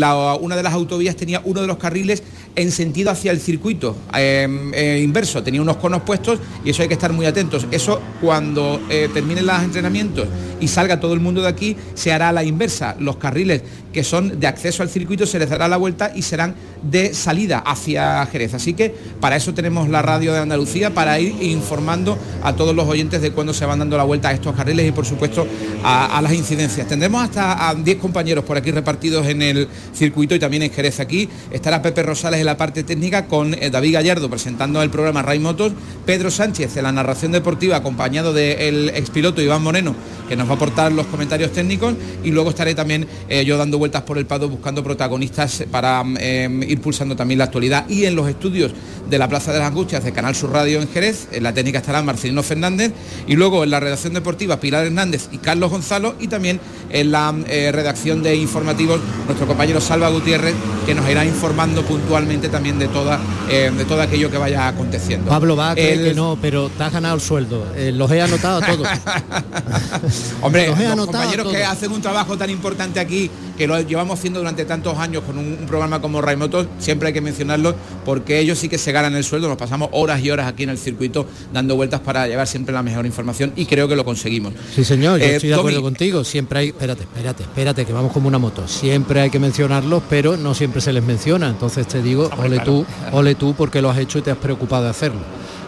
una de las autovías tenía uno de los carriles en sentido hacia el circuito em, eh, inverso, tenía unos conos puestos y eso hay que estar muy atentos. Eso cuando eh, terminen los entrenamientos y salga todo el mundo de aquí, se hará la inversa. Los carriles que son de acceso al circuito se les dará la vuelta y serán de salida hacia Jerez. Así que para eso tenemos la radio de Andalucía, para ir informando a todos los oyentes de cuándo se van dando la vuelta a estos carriles y por supuesto a, las incidencias. Tendremos hasta a 10 compañeros por aquí repartidos en el circuito y también en Jerez aquí. Estará Pepe Rosales en la parte técnica con eh, David Gallardo presentando el programa Ray Motos, Pedro Sánchez en la narración deportiva acompañado del expiloto Iván Moreno que nos va a aportar los comentarios técnicos y luego estaré también eh, yo dando vueltas por el Pado buscando protagonistas para eh, ir pulsando también la actualidad y en los estudios de la Plaza de las Angustias de Canal Sur Radio en Jerez, en la técnica estará Marcelino Fernández y luego en la redacción deportiva Pilar Hernández y Carlos Gonzalo y también en la eh, redacción de informativos nuestro compañero Salva Gutiérrez que nos irá informando puntualmente también de toda de todo aquello que vaya aconteciendo. Pablo va a creer que no, pero te has ganado el sueldo. los he anotado todos. Hombre, los, compañeros que hacen un trabajo tan importante aquí que lo llevamos haciendo durante tantos años con un, programa como Raimotos, siempre hay que mencionarlo porque ellos sí que se ganan el sueldo, nos pasamos horas y horas aquí en el circuito dando vueltas para llevar siempre la mejor información y creo que lo conseguimos. Sí, señor, yo eh, estoy de acuerdo contigo, siempre hay, espérate, espérate, espérate, que vamos como una moto, siempre hay que mencionarlos, pero no siempre se les menciona, entonces te digo, ole tú, ole tú porque lo has hecho y te has preocupado de hacerlo.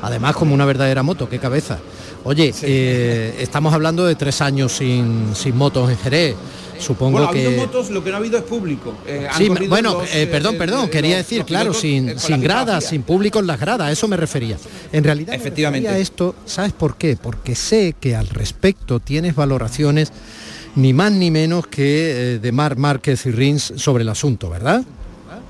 Además, como una verdadera moto, qué cabeza. Oye, eh, estamos hablando de tres años sin, sin motos en Jerez. Supongo bueno, ha habido motos, lo que no ha habido es público. Eh, sí, bueno, eh, perdón, perdón, quería decir, claro, sin, sin gradas, sin público en las gradas, a eso me refería. En realidad, efectivamente, esto, ¿sabes por qué? Porque sé que al respecto tienes valoraciones ni más ni menos que de Mar Márquez y Rins sobre el asunto, ¿verdad?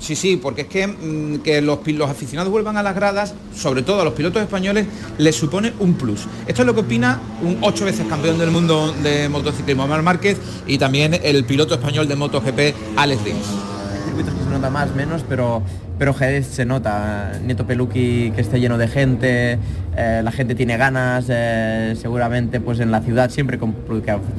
Sí, sí, porque es que mm, que los, los, aficionados vuelvan a las gradas, sobre todo a los pilotos españoles, les supone un plus. Esto es lo que opina un ocho veces campeón del mundo de motociclismo, Mar Márquez, y también el piloto español de MotoGP, Alex Rins. Hay circuitos que se nota más, menos, pero pero Jerez se nota, Nieto Peluqui que esté lleno de gente, eh, la gente tiene ganas, eh, seguramente pues en la ciudad siempre con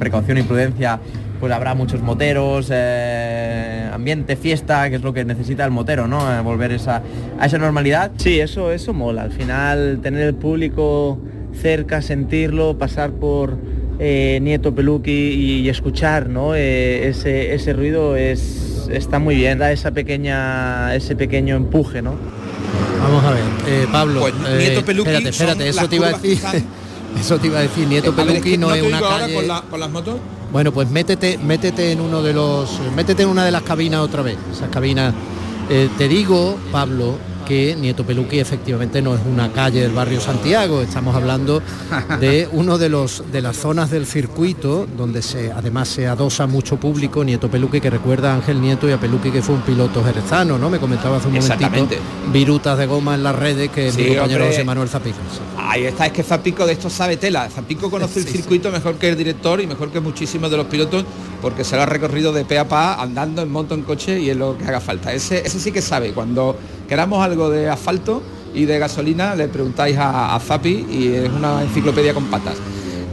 precaución y prudencia pues habrá muchos moteros, eh, ambiente, fiesta, que es lo que necesita el motero, ¿no? volver esa, a esa normalidad. Sí, eso, eso mola. Al final tener el público cerca, sentirlo, pasar por eh, Nieto Peluqui y, escuchar ¿no? Eh, ese, ese ruido es, está muy bien, da esa pequeña, ese pequeño empuje, ¿no? Vamos a ver, Pablo. Pues, Nieto Peluqui espérate, espérate, eso te iba a decir. Eso te iba a decir, Nieto Peluqui no, es una calle... Con, con las motos? Bueno, pues métete, métete en uno de los. Métete en una de las cabinas otra vez. Esas cabinas. Eh, te digo, Pablo, que Nieto Peluqui efectivamente no es una calle del barrio Santiago, estamos hablando de uno de los de las zonas del circuito donde se además se adosa mucho público, Nieto Peluqui que recuerda a Ángel Nieto y a Peluqui que fue un piloto jerezano, ¿no? Me comentaba hace un momentito virutas de goma en las redes que mi compañero José Manuel Zapico. Ahí está, es que Zapico de esto sabe tela. Zapico conoce el circuito mejor que el director y mejor que muchísimos de los pilotos porque se lo ha recorrido de pe a pa andando en moto en coche y es lo que haga falta. Ese, ese sí que sabe cuando queramos algo de asfalto y de gasolina, le preguntáis a, Zapi y es una enciclopedia con patas.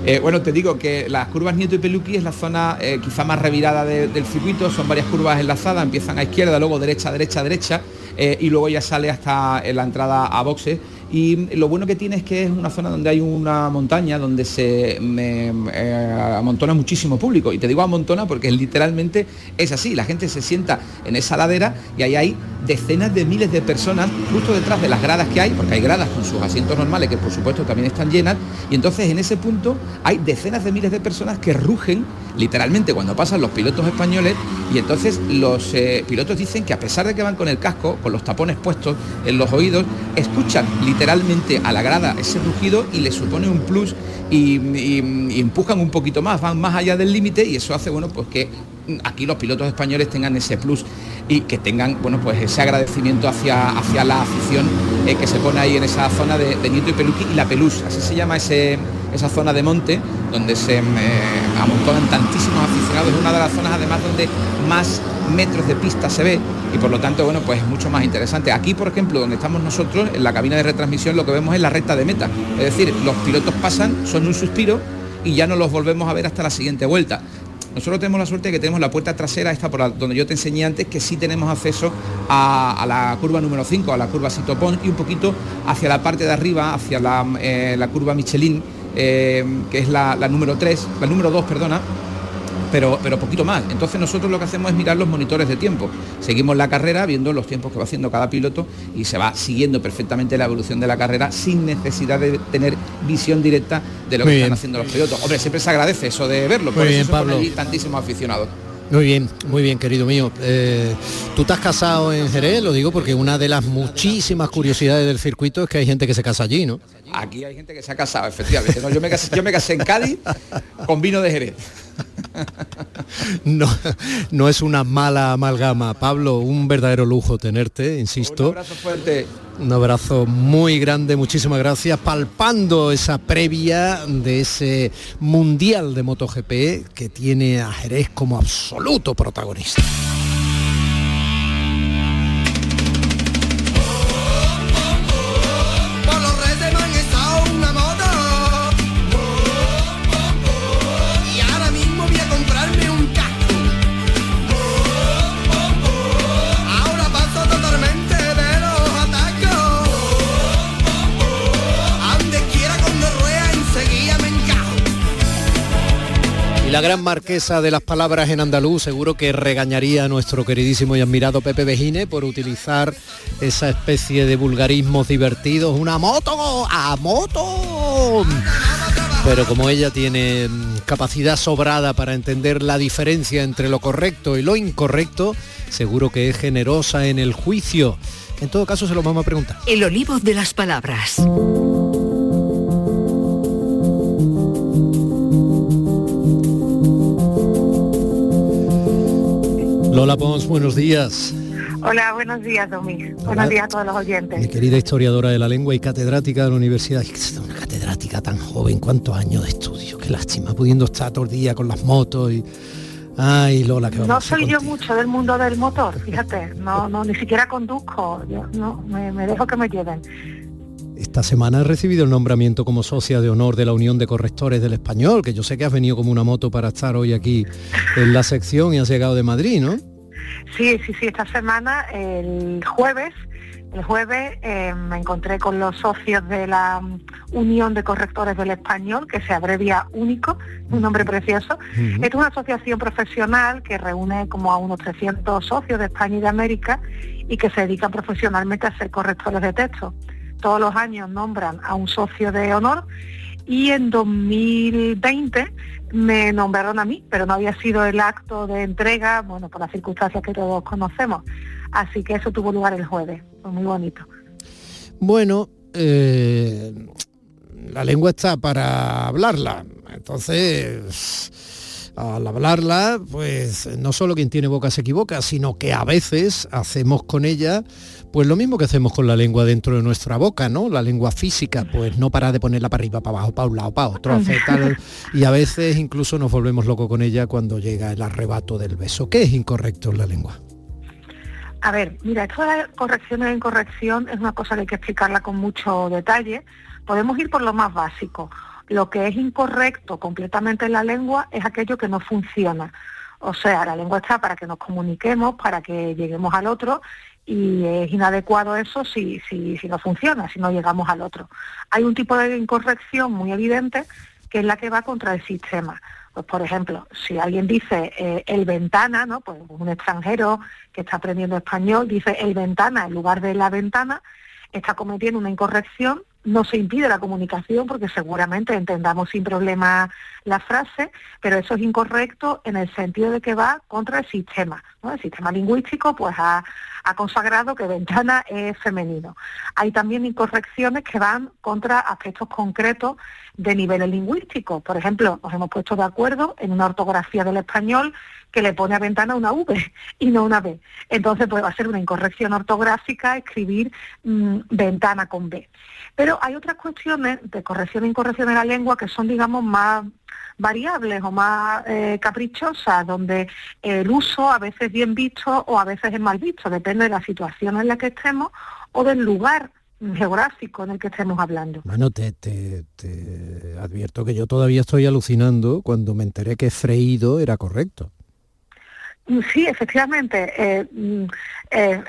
Eh, bueno, te digo que las curvas Nieto y Peluqui es la zona eh, quizá más revirada del circuito, son varias curvas enlazadas, empiezan a izquierda, luego derecha, derecha, derecha, eh, y luego ya sale hasta la entrada a boxes y lo bueno que tiene es que es una zona donde hay una montaña donde se eh, amontona muchísimo público. Y te digo amontona porque literalmente es así. La gente se sienta en esa ladera y ahí hay decenas de miles de personas justo detrás de las gradas que hay, porque hay gradas con sus asientos normales que por supuesto también están llenas. Y entonces en ese punto hay decenas de miles de personas que rugen literalmente cuando pasan los pilotos españoles. Y entonces los eh, pilotos dicen que a pesar de que van con el casco, con los tapones puestos en los oídos, escuchan literalmente a la grada ese rugido y les supone un plus y, empujan un poquito más, van más allá del límite. Y eso hace bueno pues que aquí los pilotos españoles tengan ese plus y que tengan bueno pues ese agradecimiento hacia, hacia la afición eh, que se pone ahí en esa zona de, Nieto y Peluqui y la Pelús, así se llama ese, esa zona de monte donde se eh, amontonan tantísimos aficionados, es una de las zonas además donde más metros de pista se ve y por lo tanto, bueno, pues es mucho más interesante. Aquí, por ejemplo, donde estamos nosotros, en la cabina de retransmisión, lo que vemos es la recta de meta. Es decir, los pilotos pasan, son un suspiro y ya no los volvemos a ver hasta la siguiente vuelta. Nosotros tenemos la suerte de que tenemos la puerta trasera, esta por donde yo te enseñé antes, que sí tenemos acceso a, la curva número 5, a la curva Sitopón y un poquito hacia la parte de arriba, hacia la, eh, curva Michelin, eh, que es la, la número 3, la número 2, perdona, pero, pero poquito más. Entonces nosotros lo que hacemos es mirar los monitores de tiempo. Seguimos la carrera viendo los tiempos que va haciendo cada piloto y se va siguiendo perfectamente la evolución de la carrera sin necesidad de tener visión directa de lo que están haciendo los pilotos. Hombre, siempre se agradece eso de verlo, por eso Pablo. tantísimos aficionados. Muy bien, muy bien, querido mío. Eh, tú te has casado en Jerez, lo digo porque una de las muchísimas curiosidades del circuito es que hay gente que se casa allí, ¿no? Aquí hay gente que se ha casado, efectivamente. yo, me casé, yo me casé en Cádiz con vino de Jerez. No, no es una mala amalgama. Pablo, un verdadero lujo tenerte, insisto. Un abrazo fuerte. Un abrazo muy grande, muchísimas gracias. Palpando esa previa de ese Mundial de MotoGP que tiene a Jerez como absoluto protagonista. La gran marquesa de las palabras en andaluz seguro que regañaría a nuestro queridísimo y admirado Pepe Bejine por utilizar esa especie de vulgarismos divertidos. ¡Una moto! ¡A moto! Pero como ella tiene mm, capacidad sobrada para entender la diferencia entre lo correcto y lo incorrecto, seguro que es generosa en el juicio. En todo caso, se lo vamos a preguntar. El olivo de las palabras. Lola Pons, buenos días. Hola, buenos días, Domi. Buenos días a todos los oyentes. Mi querida historiadora de la lengua y catedrática de la universidad. Una catedrática tan joven, ¿cuántos años de estudio? Qué lástima, pudiendo estar todo el día con las motos y... Ay, Lola, que No soy yo mucho del mundo del motor, fíjate. No, no, ni siquiera conduzco. Yo, no, me, me dejo que me lleven. Esta semana has recibido el nombramiento como socia de honor de la Unión de Correctores del Español, que yo sé que has venido como una moto para estar hoy aquí en la sección y has llegado de Madrid, ¿no? Sí, sí, sí, esta semana, el jueves, el jueves eh, me encontré con los socios de la Unión de Correctores del Español, que se abrevia Único, un nombre precioso. Es una asociación profesional que reúne como a unos 300 socios de España y de América y que se dedican profesionalmente a ser correctores de texto. Todos los años nombran a un socio de honor y en 2020 me nombraron a mí, pero no había sido el acto de entrega, bueno, por las circunstancias que todos conocemos. Así que eso tuvo lugar el jueves, fue muy bonito. Bueno, eh, la lengua está para hablarla, entonces al hablarla, pues no solo quien tiene boca se equivoca, sino que a veces hacemos con ella pues lo mismo que hacemos con la lengua dentro de nuestra boca, ¿no? La lengua física, pues no para de ponerla para arriba, para abajo, para un lado, para otro, hace tal, y a veces incluso nos volvemos locos con ella cuando llega el arrebato del beso. ¿Qué es incorrecto en la lengua? A ver, mira, esto de la corrección e incorrección es una cosa que hay que explicarla con mucho detalle. Podemos ir por lo más básico. Lo que es incorrecto completamente en la lengua es aquello que no funciona. O sea, la lengua está para que nos comuniquemos, para que lleguemos al otro y es inadecuado eso si, si, si no funciona, si no llegamos al otro. Hay un tipo de incorrección muy evidente que es la que va contra el sistema. Pues, por ejemplo, si alguien dice eh, el ventana, ¿no? Pues un extranjero que está aprendiendo español dice el ventana en lugar de la ventana, está cometiendo una incorrección no se impide la comunicación porque seguramente entendamos sin problema la frase, pero eso es incorrecto en el sentido de que va contra el sistema. El sistema lingüístico pues ha, consagrado que ventana es femenino. Hay también incorrecciones que van contra aspectos concretos de niveles lingüísticos. Por ejemplo, nos hemos puesto de acuerdo en una ortografía del español que le pone a ventana una V y no una B. Entonces pues va a ser una incorrección ortográfica escribir mm, ventana con B. Pero hay otras cuestiones de corrección e incorrección en la lengua que son, digamos, más variables o más eh, caprichosas, donde el uso a veces es bien visto o a veces es mal visto, depende de la situación en la que estemos o del lugar geográfico en el que estemos hablando. Bueno, te, advierto que yo todavía estoy alucinando cuando me enteré que freído era correcto. Mm, sí, efectivamente. Eh, mm, eh,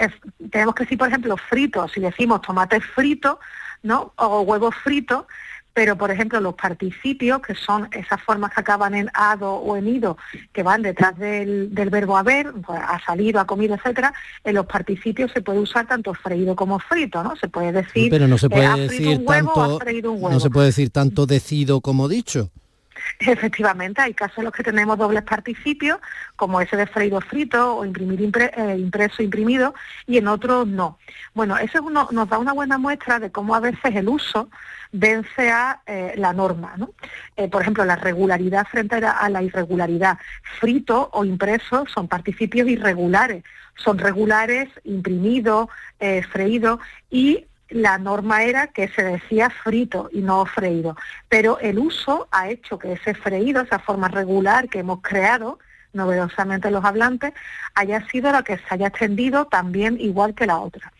tenemos que decir, por ejemplo, frito. Si decimos tomate frito, ¿no? O huevos fritos, pero por ejemplo los participios, que son esas formas que acaban en ado o en ido, que van detrás del, verbo haber, pues, ha salido, ha comido, etcétera, en los participios se puede usar tanto freído como frito, ¿no? Se puede decir, pero no se puede decir tanto, no se puede decir tanto decido como dicho. Efectivamente, hay casos en los que tenemos dobles participios, como ese de freído frito o imprimir eh, impreso imprimido, y en otros no. Bueno, eso nos da una buena muestra de cómo a veces el uso vence a eh, la norma. ¿no? Eh, por ejemplo, la regularidad frente a la irregularidad. Frito o impreso son participios irregulares, son regulares, imprimido, freído, y la norma era que se decía frito y no freído, pero el uso ha hecho que ese freído, esa forma regular que hemos creado novedosamente los hablantes, haya sido la que se haya extendido también igual que la otra.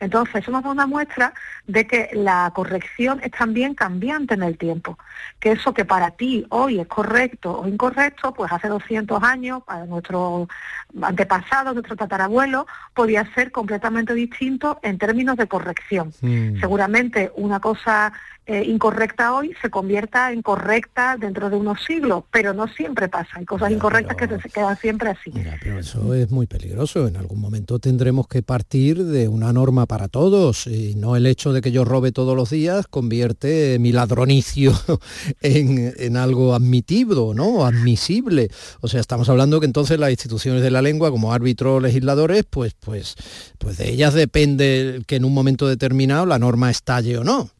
Entonces, eso nos da una muestra de que la corrección es también cambiante en el tiempo, que eso que para ti hoy es correcto o incorrecto, pues hace 200 años, para nuestro antepasado, nuestro tatarabuelo, podía ser completamente distinto en términos de corrección. Seguramente una cosa eh, incorrecta hoy se convierta en correcta dentro de unos siglos, pero no siempre pasa. Hay cosas incorrectas que se quedan siempre así. pero eso es muy peligroso. En algún momento tendremos que partir de una norma para todos y no el hecho de que yo robe todos los días convierte mi ladronicio en, en algo admitido, ¿no? Admisible. O sea, estamos hablando que entonces las instituciones de la lengua, como árbitros legisladores, pues, pues, pues de ellas depende que en un momento determinado la norma estalle o no.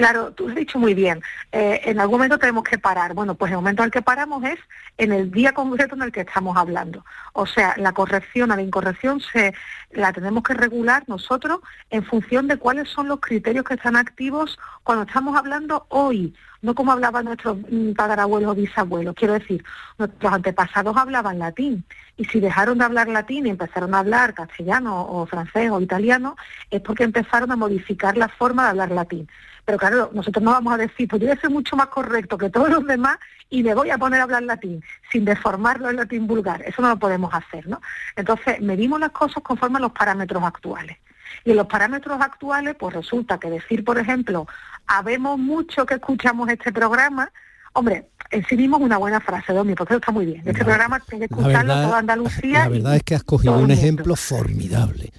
Claro, tú has dicho muy bien. Eh, en algún momento tenemos que parar. Bueno, pues el momento en el que paramos es en el día concreto en el que estamos hablando. O sea, la corrección a la incorrección se la tenemos que regular nosotros en función de cuáles son los criterios que están activos cuando estamos hablando hoy, no como hablaban nuestros mm, padarabuelos o bisabuelos. Quiero decir, nuestros antepasados hablaban latín y si dejaron de hablar latín y empezaron a hablar castellano o francés o italiano, es porque empezaron a modificar la forma de hablar latín. Pero claro, nosotros no vamos a decir, pues yo voy a ser mucho más correcto que todos los demás y me voy a poner a hablar latín, sin deformarlo en latín vulgar. Eso no lo podemos hacer, ¿no? Entonces, medimos las cosas conforme a los parámetros actuales. Y en los parámetros actuales, pues resulta que decir, por ejemplo, habemos mucho que escuchamos este programa, hombre, en sí mismo es una buena frase, Domi, porque está muy bien. Este programa tiene que escucharlo toda Andalucía. La verdad es que has cogido un ejemplo formidable.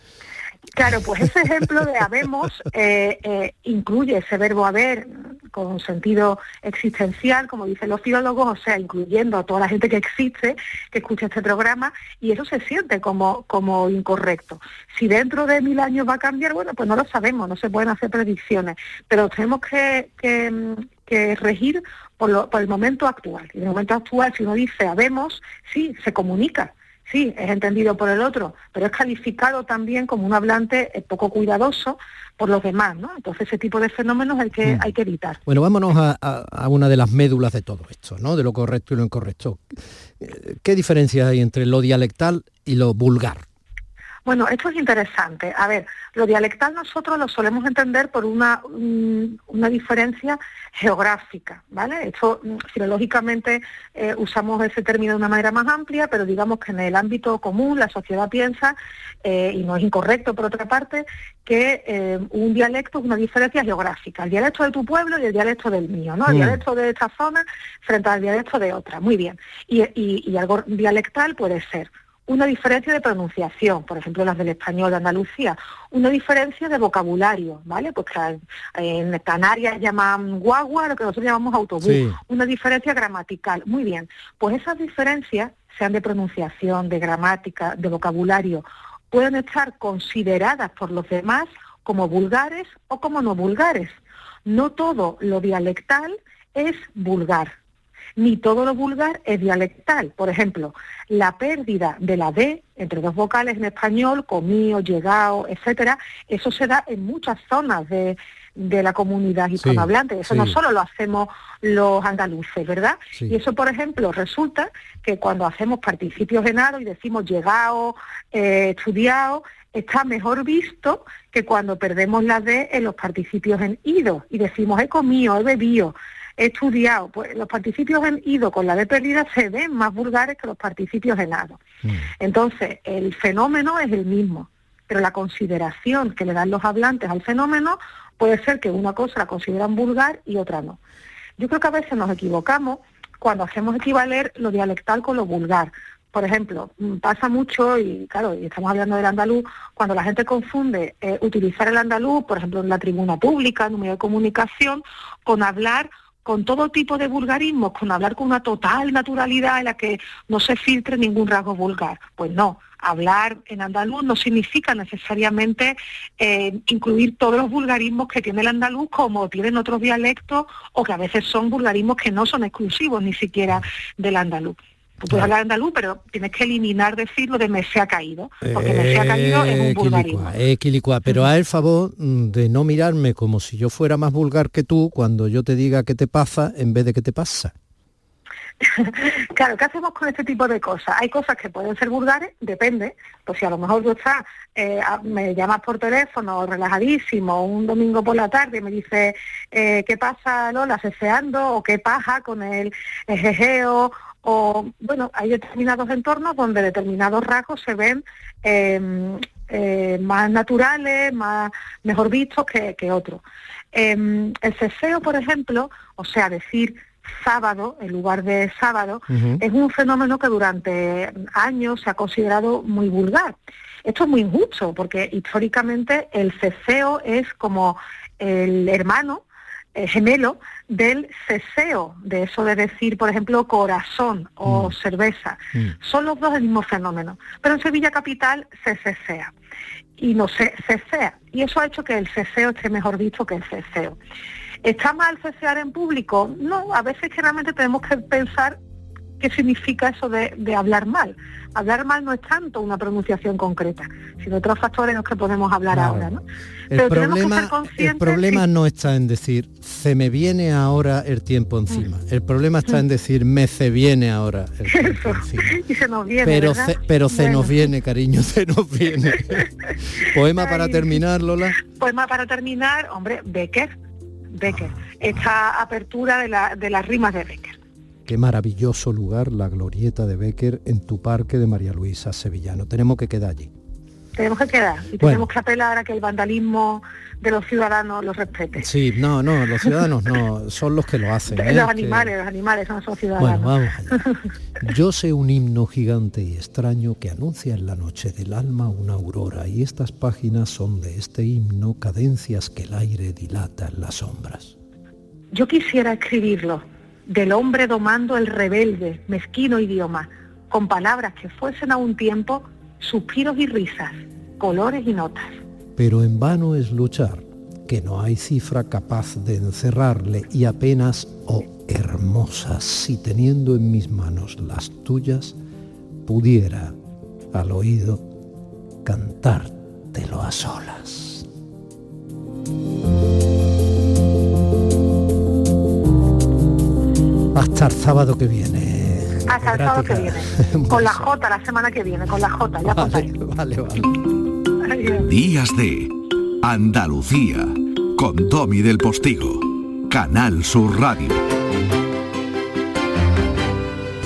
Claro, pues ese ejemplo de habemos eh, eh, incluye ese verbo haber con sentido existencial, como dicen los filólogos, o sea, incluyendo a toda la gente que existe, que escucha este programa, y eso se siente como, como incorrecto. Si dentro de mil años va a cambiar, bueno, pues no lo sabemos, no se pueden hacer predicciones, pero tenemos que, que, regir por, por el momento actual. Y en el momento actual, si uno dice habemos, sí, se comunica, sí, es entendido por el otro, pero es calificado también como un hablante eh, poco cuidadoso por los demás, ¿no? Entonces ese tipo de fenómenos hay que, mm. hay que evitar. Bueno, vámonos a, una de las médulas de todo esto, ¿no? De lo correcto y lo incorrecto. Eh, ¿Qué diferencia hay entre lo dialectal y lo vulgar? Bueno, esto es interesante. A ver, lo dialectal nosotros lo solemos entender por una, una diferencia geográfica, ¿vale? Esto mm, filológicamente eh, usamos ese término de una manera más amplia, pero digamos que en el ámbito común la sociedad piensa, eh, y no es incorrecto por otra parte, que eh, un dialecto es una diferencia geográfica, el dialecto de tu pueblo y el dialecto del mío, ¿no? El mm. dialecto de esta zona frente al dialecto de otra, muy bien. y algo dialectal puede ser una diferencia de pronunciación, por ejemplo las del español de Andalucía, una diferencia de vocabulario, ¿vale? Pues en Canarias llaman guagua, lo que nosotros llamamos autobús, una diferencia gramatical. Muy bien, pues esas diferencias, sean de pronunciación, de gramática, de vocabulario, pueden estar consideradas por los demás como vulgares o como no vulgares. No todo lo dialectal es vulgar ni todo lo vulgar es dialectal. Por ejemplo, la pérdida de la D entre dos vocales en español, comío, llegado, etcétera, eso se da en muchas zonas de, la comunidad hispanohablante. eso no solo lo hacemos los andaluces, ¿verdad? Y eso, por ejemplo, resulta que cuando hacemos participios en y decimos llegado, eh, estudiado, está mejor visto que cuando perdemos la D en los participios en ido y decimos he comido, he bebido estudiado, pues los participios en ido con la de pérdida se ven más vulgares que los participios en ado. Mm. Entonces, el fenómeno es el mismo, pero la consideración que le dan los hablantes al fenómeno puede ser que una cosa la consideran vulgar y otra no. Yo creo que a veces nos equivocamos cuando hacemos equivaler lo dialectal con lo vulgar. Por ejemplo, mm, pasa mucho, y claro, y estamos hablando del andaluz, cuando la gente confunde eh, utilizar el andaluz, por ejemplo, en la tribuna pública, en un medio de comunicación, con hablar con todo tipo de vulgarismos, con hablar con una total naturalidad en la que no se filtre ningún rasgo vulgar. Pues no, hablar en andaluz no significa necesariamente eh, incluir todos los vulgarismos que tiene el andaluz como tienen otros dialectos o que a veces son vulgarismos que no son exclusivos ni siquiera del andaluz. Tú puedes hablar andaluz, pero tienes que eliminar decir lo de me se ha caído, porque me se ha caído es un vulgarismo. Eh, pero haz el favor de no mirarme como si yo fuera más vulgar que tú cuando yo te diga qué te pasa en vez de qué te pasa. claro, ¿qué hacemos con este tipo de cosas? Hay cosas que pueden ser vulgares, depende, pues si a lo mejor tú estás, eh, me llamas por teléfono relajadísimo un domingo por la tarde y me dices, eh, ¿qué pasa Lola ceceando? o qué paja con el ejejeo o bueno, hay determinados entornos donde determinados rasgos se ven em, eh, más naturales, más mejor vistos que, que otros. Em, el ceseo, por ejemplo, o sea, decir sábado en lugar de sábado, es un fenómeno que durante años se ha considerado muy vulgar. Esto es muy injusto porque históricamente el ceseo es como el hermano eh, gemelo del ceseo, de eso de decir, por ejemplo, corazón o Mm. cerveza. Mm. Son los dos el mismo fenómeno. Pero en Sevilla Capital se cesea y no se cesea. Y eso ha hecho que el ceseo esté mejor visto que el ceseo. ¿Está mal cesear en público? No, a veces que realmente tenemos que pensar qué significa eso de, de hablar mal. Hablar mal no es tanto una pronunciación concreta, sino otros factores en los que podemos hablar Claro. ahora. ¿no? El Pero que problema, el problema no está en decir se me viene ahora el tiempo encima. El problema está en decir me se viene ahora el tiempo encima. y se nos viene, Pero, ¿verdad? se, pero se Bueno. nos viene, cariño, se nos viene. Poema para terminar, Lola. Poema para terminar, hombre, Becker, Becker. Esta apertura de, la- de las rimas de Becker. Qué maravilloso lugar la glorieta de Becker en tu parque de María Luisa Sevillano. Tenemos que quedar allí. Tenemos que quedar y Bueno. tenemos que apelar a que el vandalismo de los ciudadanos los respete. Sí, no, no, los ciudadanos no, son los que lo hacen. ¿eh? los Que- animales, los animales no son Bueno, ciudadanos. vamos allá. Yo sé un himno gigante y extraño que anuncia en la noche del alma una aurora y estas páginas son de este himno cadencias que el aire dilata en las sombras. Yo quisiera escribirlo, del hombre domando el rebelde, mezquino idioma, con palabras que fuesen a un tiempo suspiros y risas, colores y notas. Pero en vano es luchar, que no hay cifra capaz de encerrarle y apenas, oh hermosas, si teniendo en mis manos las tuyas, pudiera al oído cantártelo a solas. Hasta el sábado que viene. Hasta el sábado que viene. Con la J, la semana que viene, con la J, ya Vale, vale, vale. Adiós. Días de Andalucía con Domi del Postigo. Canal Sur Radio.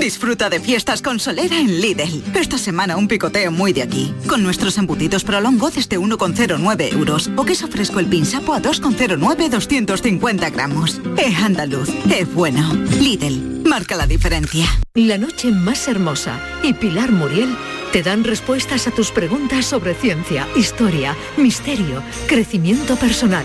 Disfruta de fiestas con Solera en Lidl. Esta semana un picoteo muy de aquí. Con nuestros embutidos prolongo desde 1,09 euros. O queso fresco el pinsapo a 2,09 250 gramos. Es andaluz, es bueno. Lidl, marca la diferencia. La noche más hermosa y Pilar Muriel te dan respuestas a tus preguntas sobre ciencia, historia, misterio, crecimiento personal.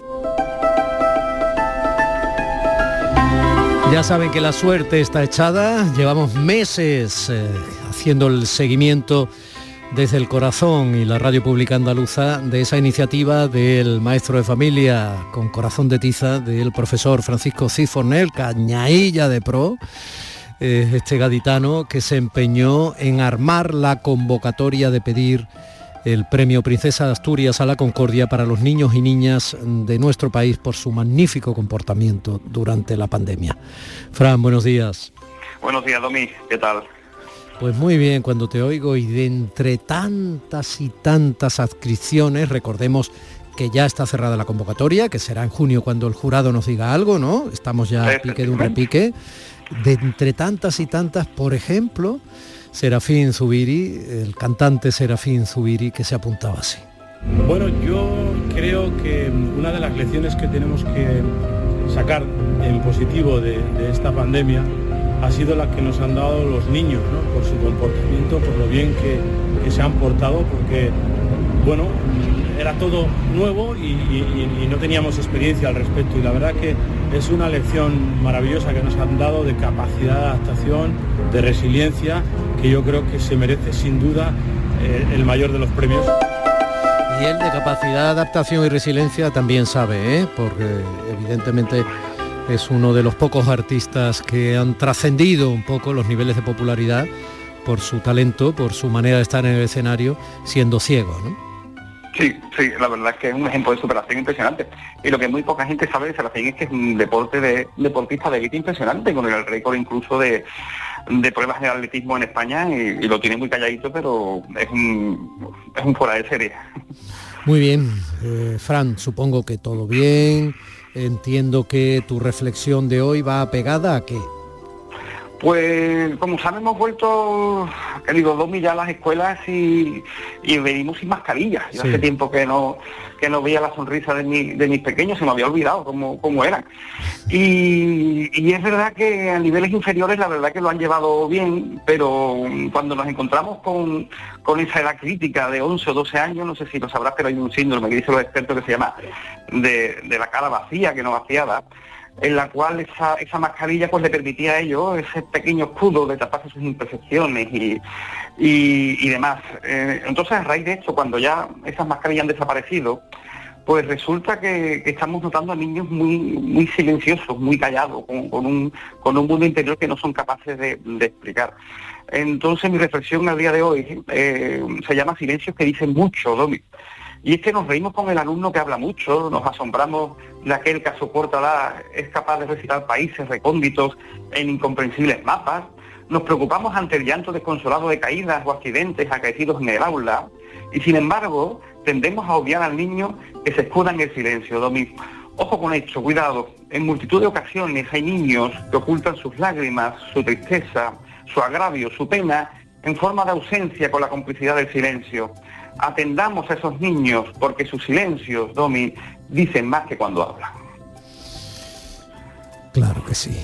Ya saben que la suerte está echada, llevamos meses eh, haciendo el seguimiento desde el corazón y la radio pública andaluza de esa iniciativa del maestro de familia con corazón de tiza del profesor Francisco Cifornel, cañailla de pro, eh, este gaditano que se empeñó en armar la convocatoria de pedir el premio Princesa de Asturias a la Concordia para los niños y niñas de nuestro país por su magnífico comportamiento durante la pandemia. Fran, buenos días. Buenos días, Domi. ¿Qué tal? Pues muy bien, cuando te oigo y de entre tantas y tantas adscripciones, recordemos que ya está cerrada la convocatoria, que será en junio cuando el jurado nos diga algo, ¿no? Estamos ya a pique de un repique. De entre tantas y tantas, por ejemplo, Serafín Zubiri, el cantante Serafín Zubiri, que se apuntaba así. Bueno, yo creo que una de las lecciones que tenemos que sacar en positivo de, esta pandemia ha sido la que nos han dado los niños, ¿no? por su comportamiento, por lo bien que, que se han portado, porque, bueno, era todo nuevo y no teníamos experiencia al respecto. Y la verdad que es una lección maravillosa que nos han dado de capacidad de adaptación, de resiliencia que yo creo que se merece sin duda eh, el mayor de los premios. Y él de capacidad, adaptación y resiliencia también sabe, ¿eh? porque evidentemente es uno de los pocos artistas que han trascendido un poco los niveles de popularidad por su talento, por su manera de estar en el escenario, siendo ciego, ¿no? Sí, sí, la verdad es que es un ejemplo de superación impresionante. Y lo que muy poca gente sabe de Serafín es que es un deporte de deportista de élite impresionante, con el récord incluso de, de pruebas de atletismo en España y, lo tiene muy calladito, pero es un, es un fuera de serie. Muy bien, eh, Fran, supongo que todo bien. Entiendo que tu reflexión de hoy va pegada a qué. Pues como saben hemos vuelto, querido Domi, ya a las escuelas y, venimos sin mascarillas. Yo hace tiempo que no que no veía la sonrisa de, mis pequeños, se me había olvidado cómo, cómo eran. Y, es verdad que a niveles inferiores la verdad que lo han llevado bien, pero cuando nos encontramos con, con esa edad crítica de 11 o 12 años, no sé si lo sabrás, pero hay un síndrome que dicen los expertos que se llama de, de la cara vacía, que no vaciada en la cual esa, esa mascarilla pues le permitía a ellos ese pequeño escudo de taparse sus imperfecciones y, y, demás. Eh, entonces, a raíz de esto, cuando ya esas mascarillas han desaparecido, pues resulta que, estamos notando a niños muy, muy silenciosos, muy callados, con, un, con un mundo interior que no son capaces de, explicar. Entonces mi reflexión al día de hoy eh, se llama Silencios que dicen mucho, Domi. Y es que nos reímos con el alumno que habla mucho, nos asombramos de aquel que a su corta edad es capaz de recitar países recónditos en incomprensibles mapas, nos preocupamos ante el llanto desconsolado de caídas o accidentes acaecidos en el aula, y sin embargo tendemos a obviar al niño que se escuda en el silencio. Ojo con esto, cuidado. En multitud de ocasiones hay niños que ocultan sus lágrimas, su tristeza, su agravio, su pena, en forma de ausencia con la complicidad del silencio atendamos a esos niños porque sus silencios, Domi, dicen más que cuando hablan. Claro que sí,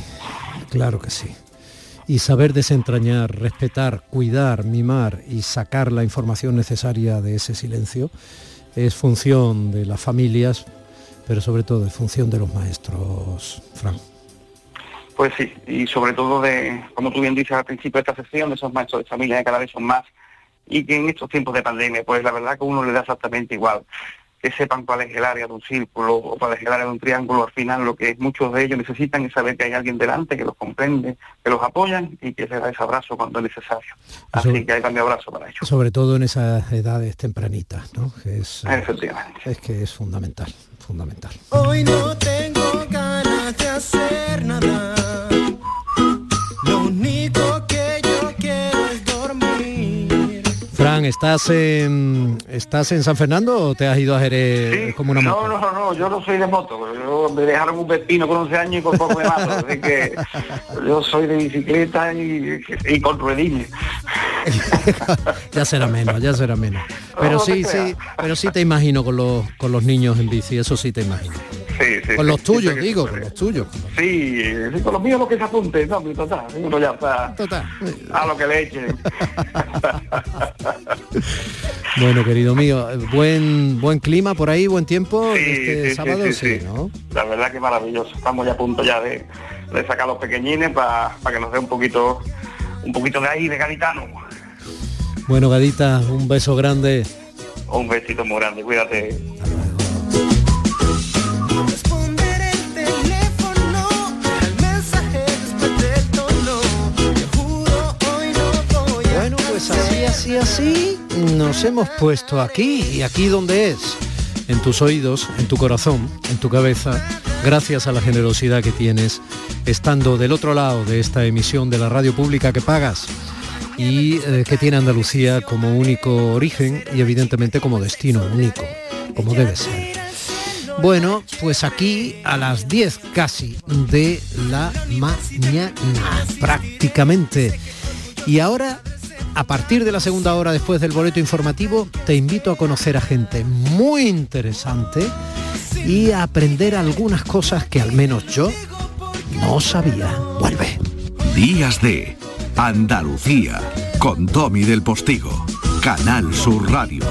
claro que sí. Y saber desentrañar, respetar, cuidar, mimar y sacar la información necesaria de ese silencio es función de las familias, pero sobre todo es función de los maestros, Fran. Pues sí, y sobre todo de, como tú bien dices al principio de esta sesión, de esos maestros de familia que cada vez son más y que en estos tiempos de pandemia, pues la verdad que uno le da exactamente igual que sepan cuál es el área de un círculo o cuál es el área de un triángulo, al final lo que muchos de ellos necesitan es saber que hay alguien delante que los comprende, que los apoyan y que les da ese abrazo cuando es necesario. Así que hay también abrazo para ellos. Sobre todo en esas edades tempranitas, ¿no? es, Efectivamente. Es que es fundamental, fundamental. Hoy no tengo ganas de hacer nada ¿estás en, ¿estás en San Fernando o te has ido a Jerez como una moto? No, no, no, yo no soy de moto. Yo me dejaron un pepino con 11 años y con poco de mato. así que yo soy de bicicleta y, con ruedines. ya será menos, ya será menos. Pero sí, sí, pero sí te imagino con los, con los niños en bici, eso sí te imagino. Sí, sí, con los tuyos, digo, con los tuyos. Sí, con los míos lo que se apunte, no, total, uno ya está total. a lo que le echen. bueno, querido mío, buen buen clima por ahí, buen tiempo sí, este sábado, sí, ¿no? La verdad que maravilloso. Estamos ya a punto ya de, de sacar los pequeñines para que nos dé un poquito un poquito de ahí de gaditano. Bueno, Gadita, un beso grande. Un besito muy grande, cuídate. Así, así nos hemos puesto aquí y aquí donde es, en tus oídos, en tu corazón, en tu cabeza, gracias a la generosidad que tienes estando del otro lado de esta emisión de la radio pública que pagas y eh, que tiene Andalucía como único origen y evidentemente como destino único, como debe ser. Bueno, pues aquí a las 10 casi de la mañana, prácticamente. Y ahora a partir de la segunda hora después del boleto informativo, te invito a conocer a gente muy interesante y a aprender algunas cosas que al menos yo no sabía. Vuelve. Días de Andalucía con Tommy del Postigo, Canal Sur Radio.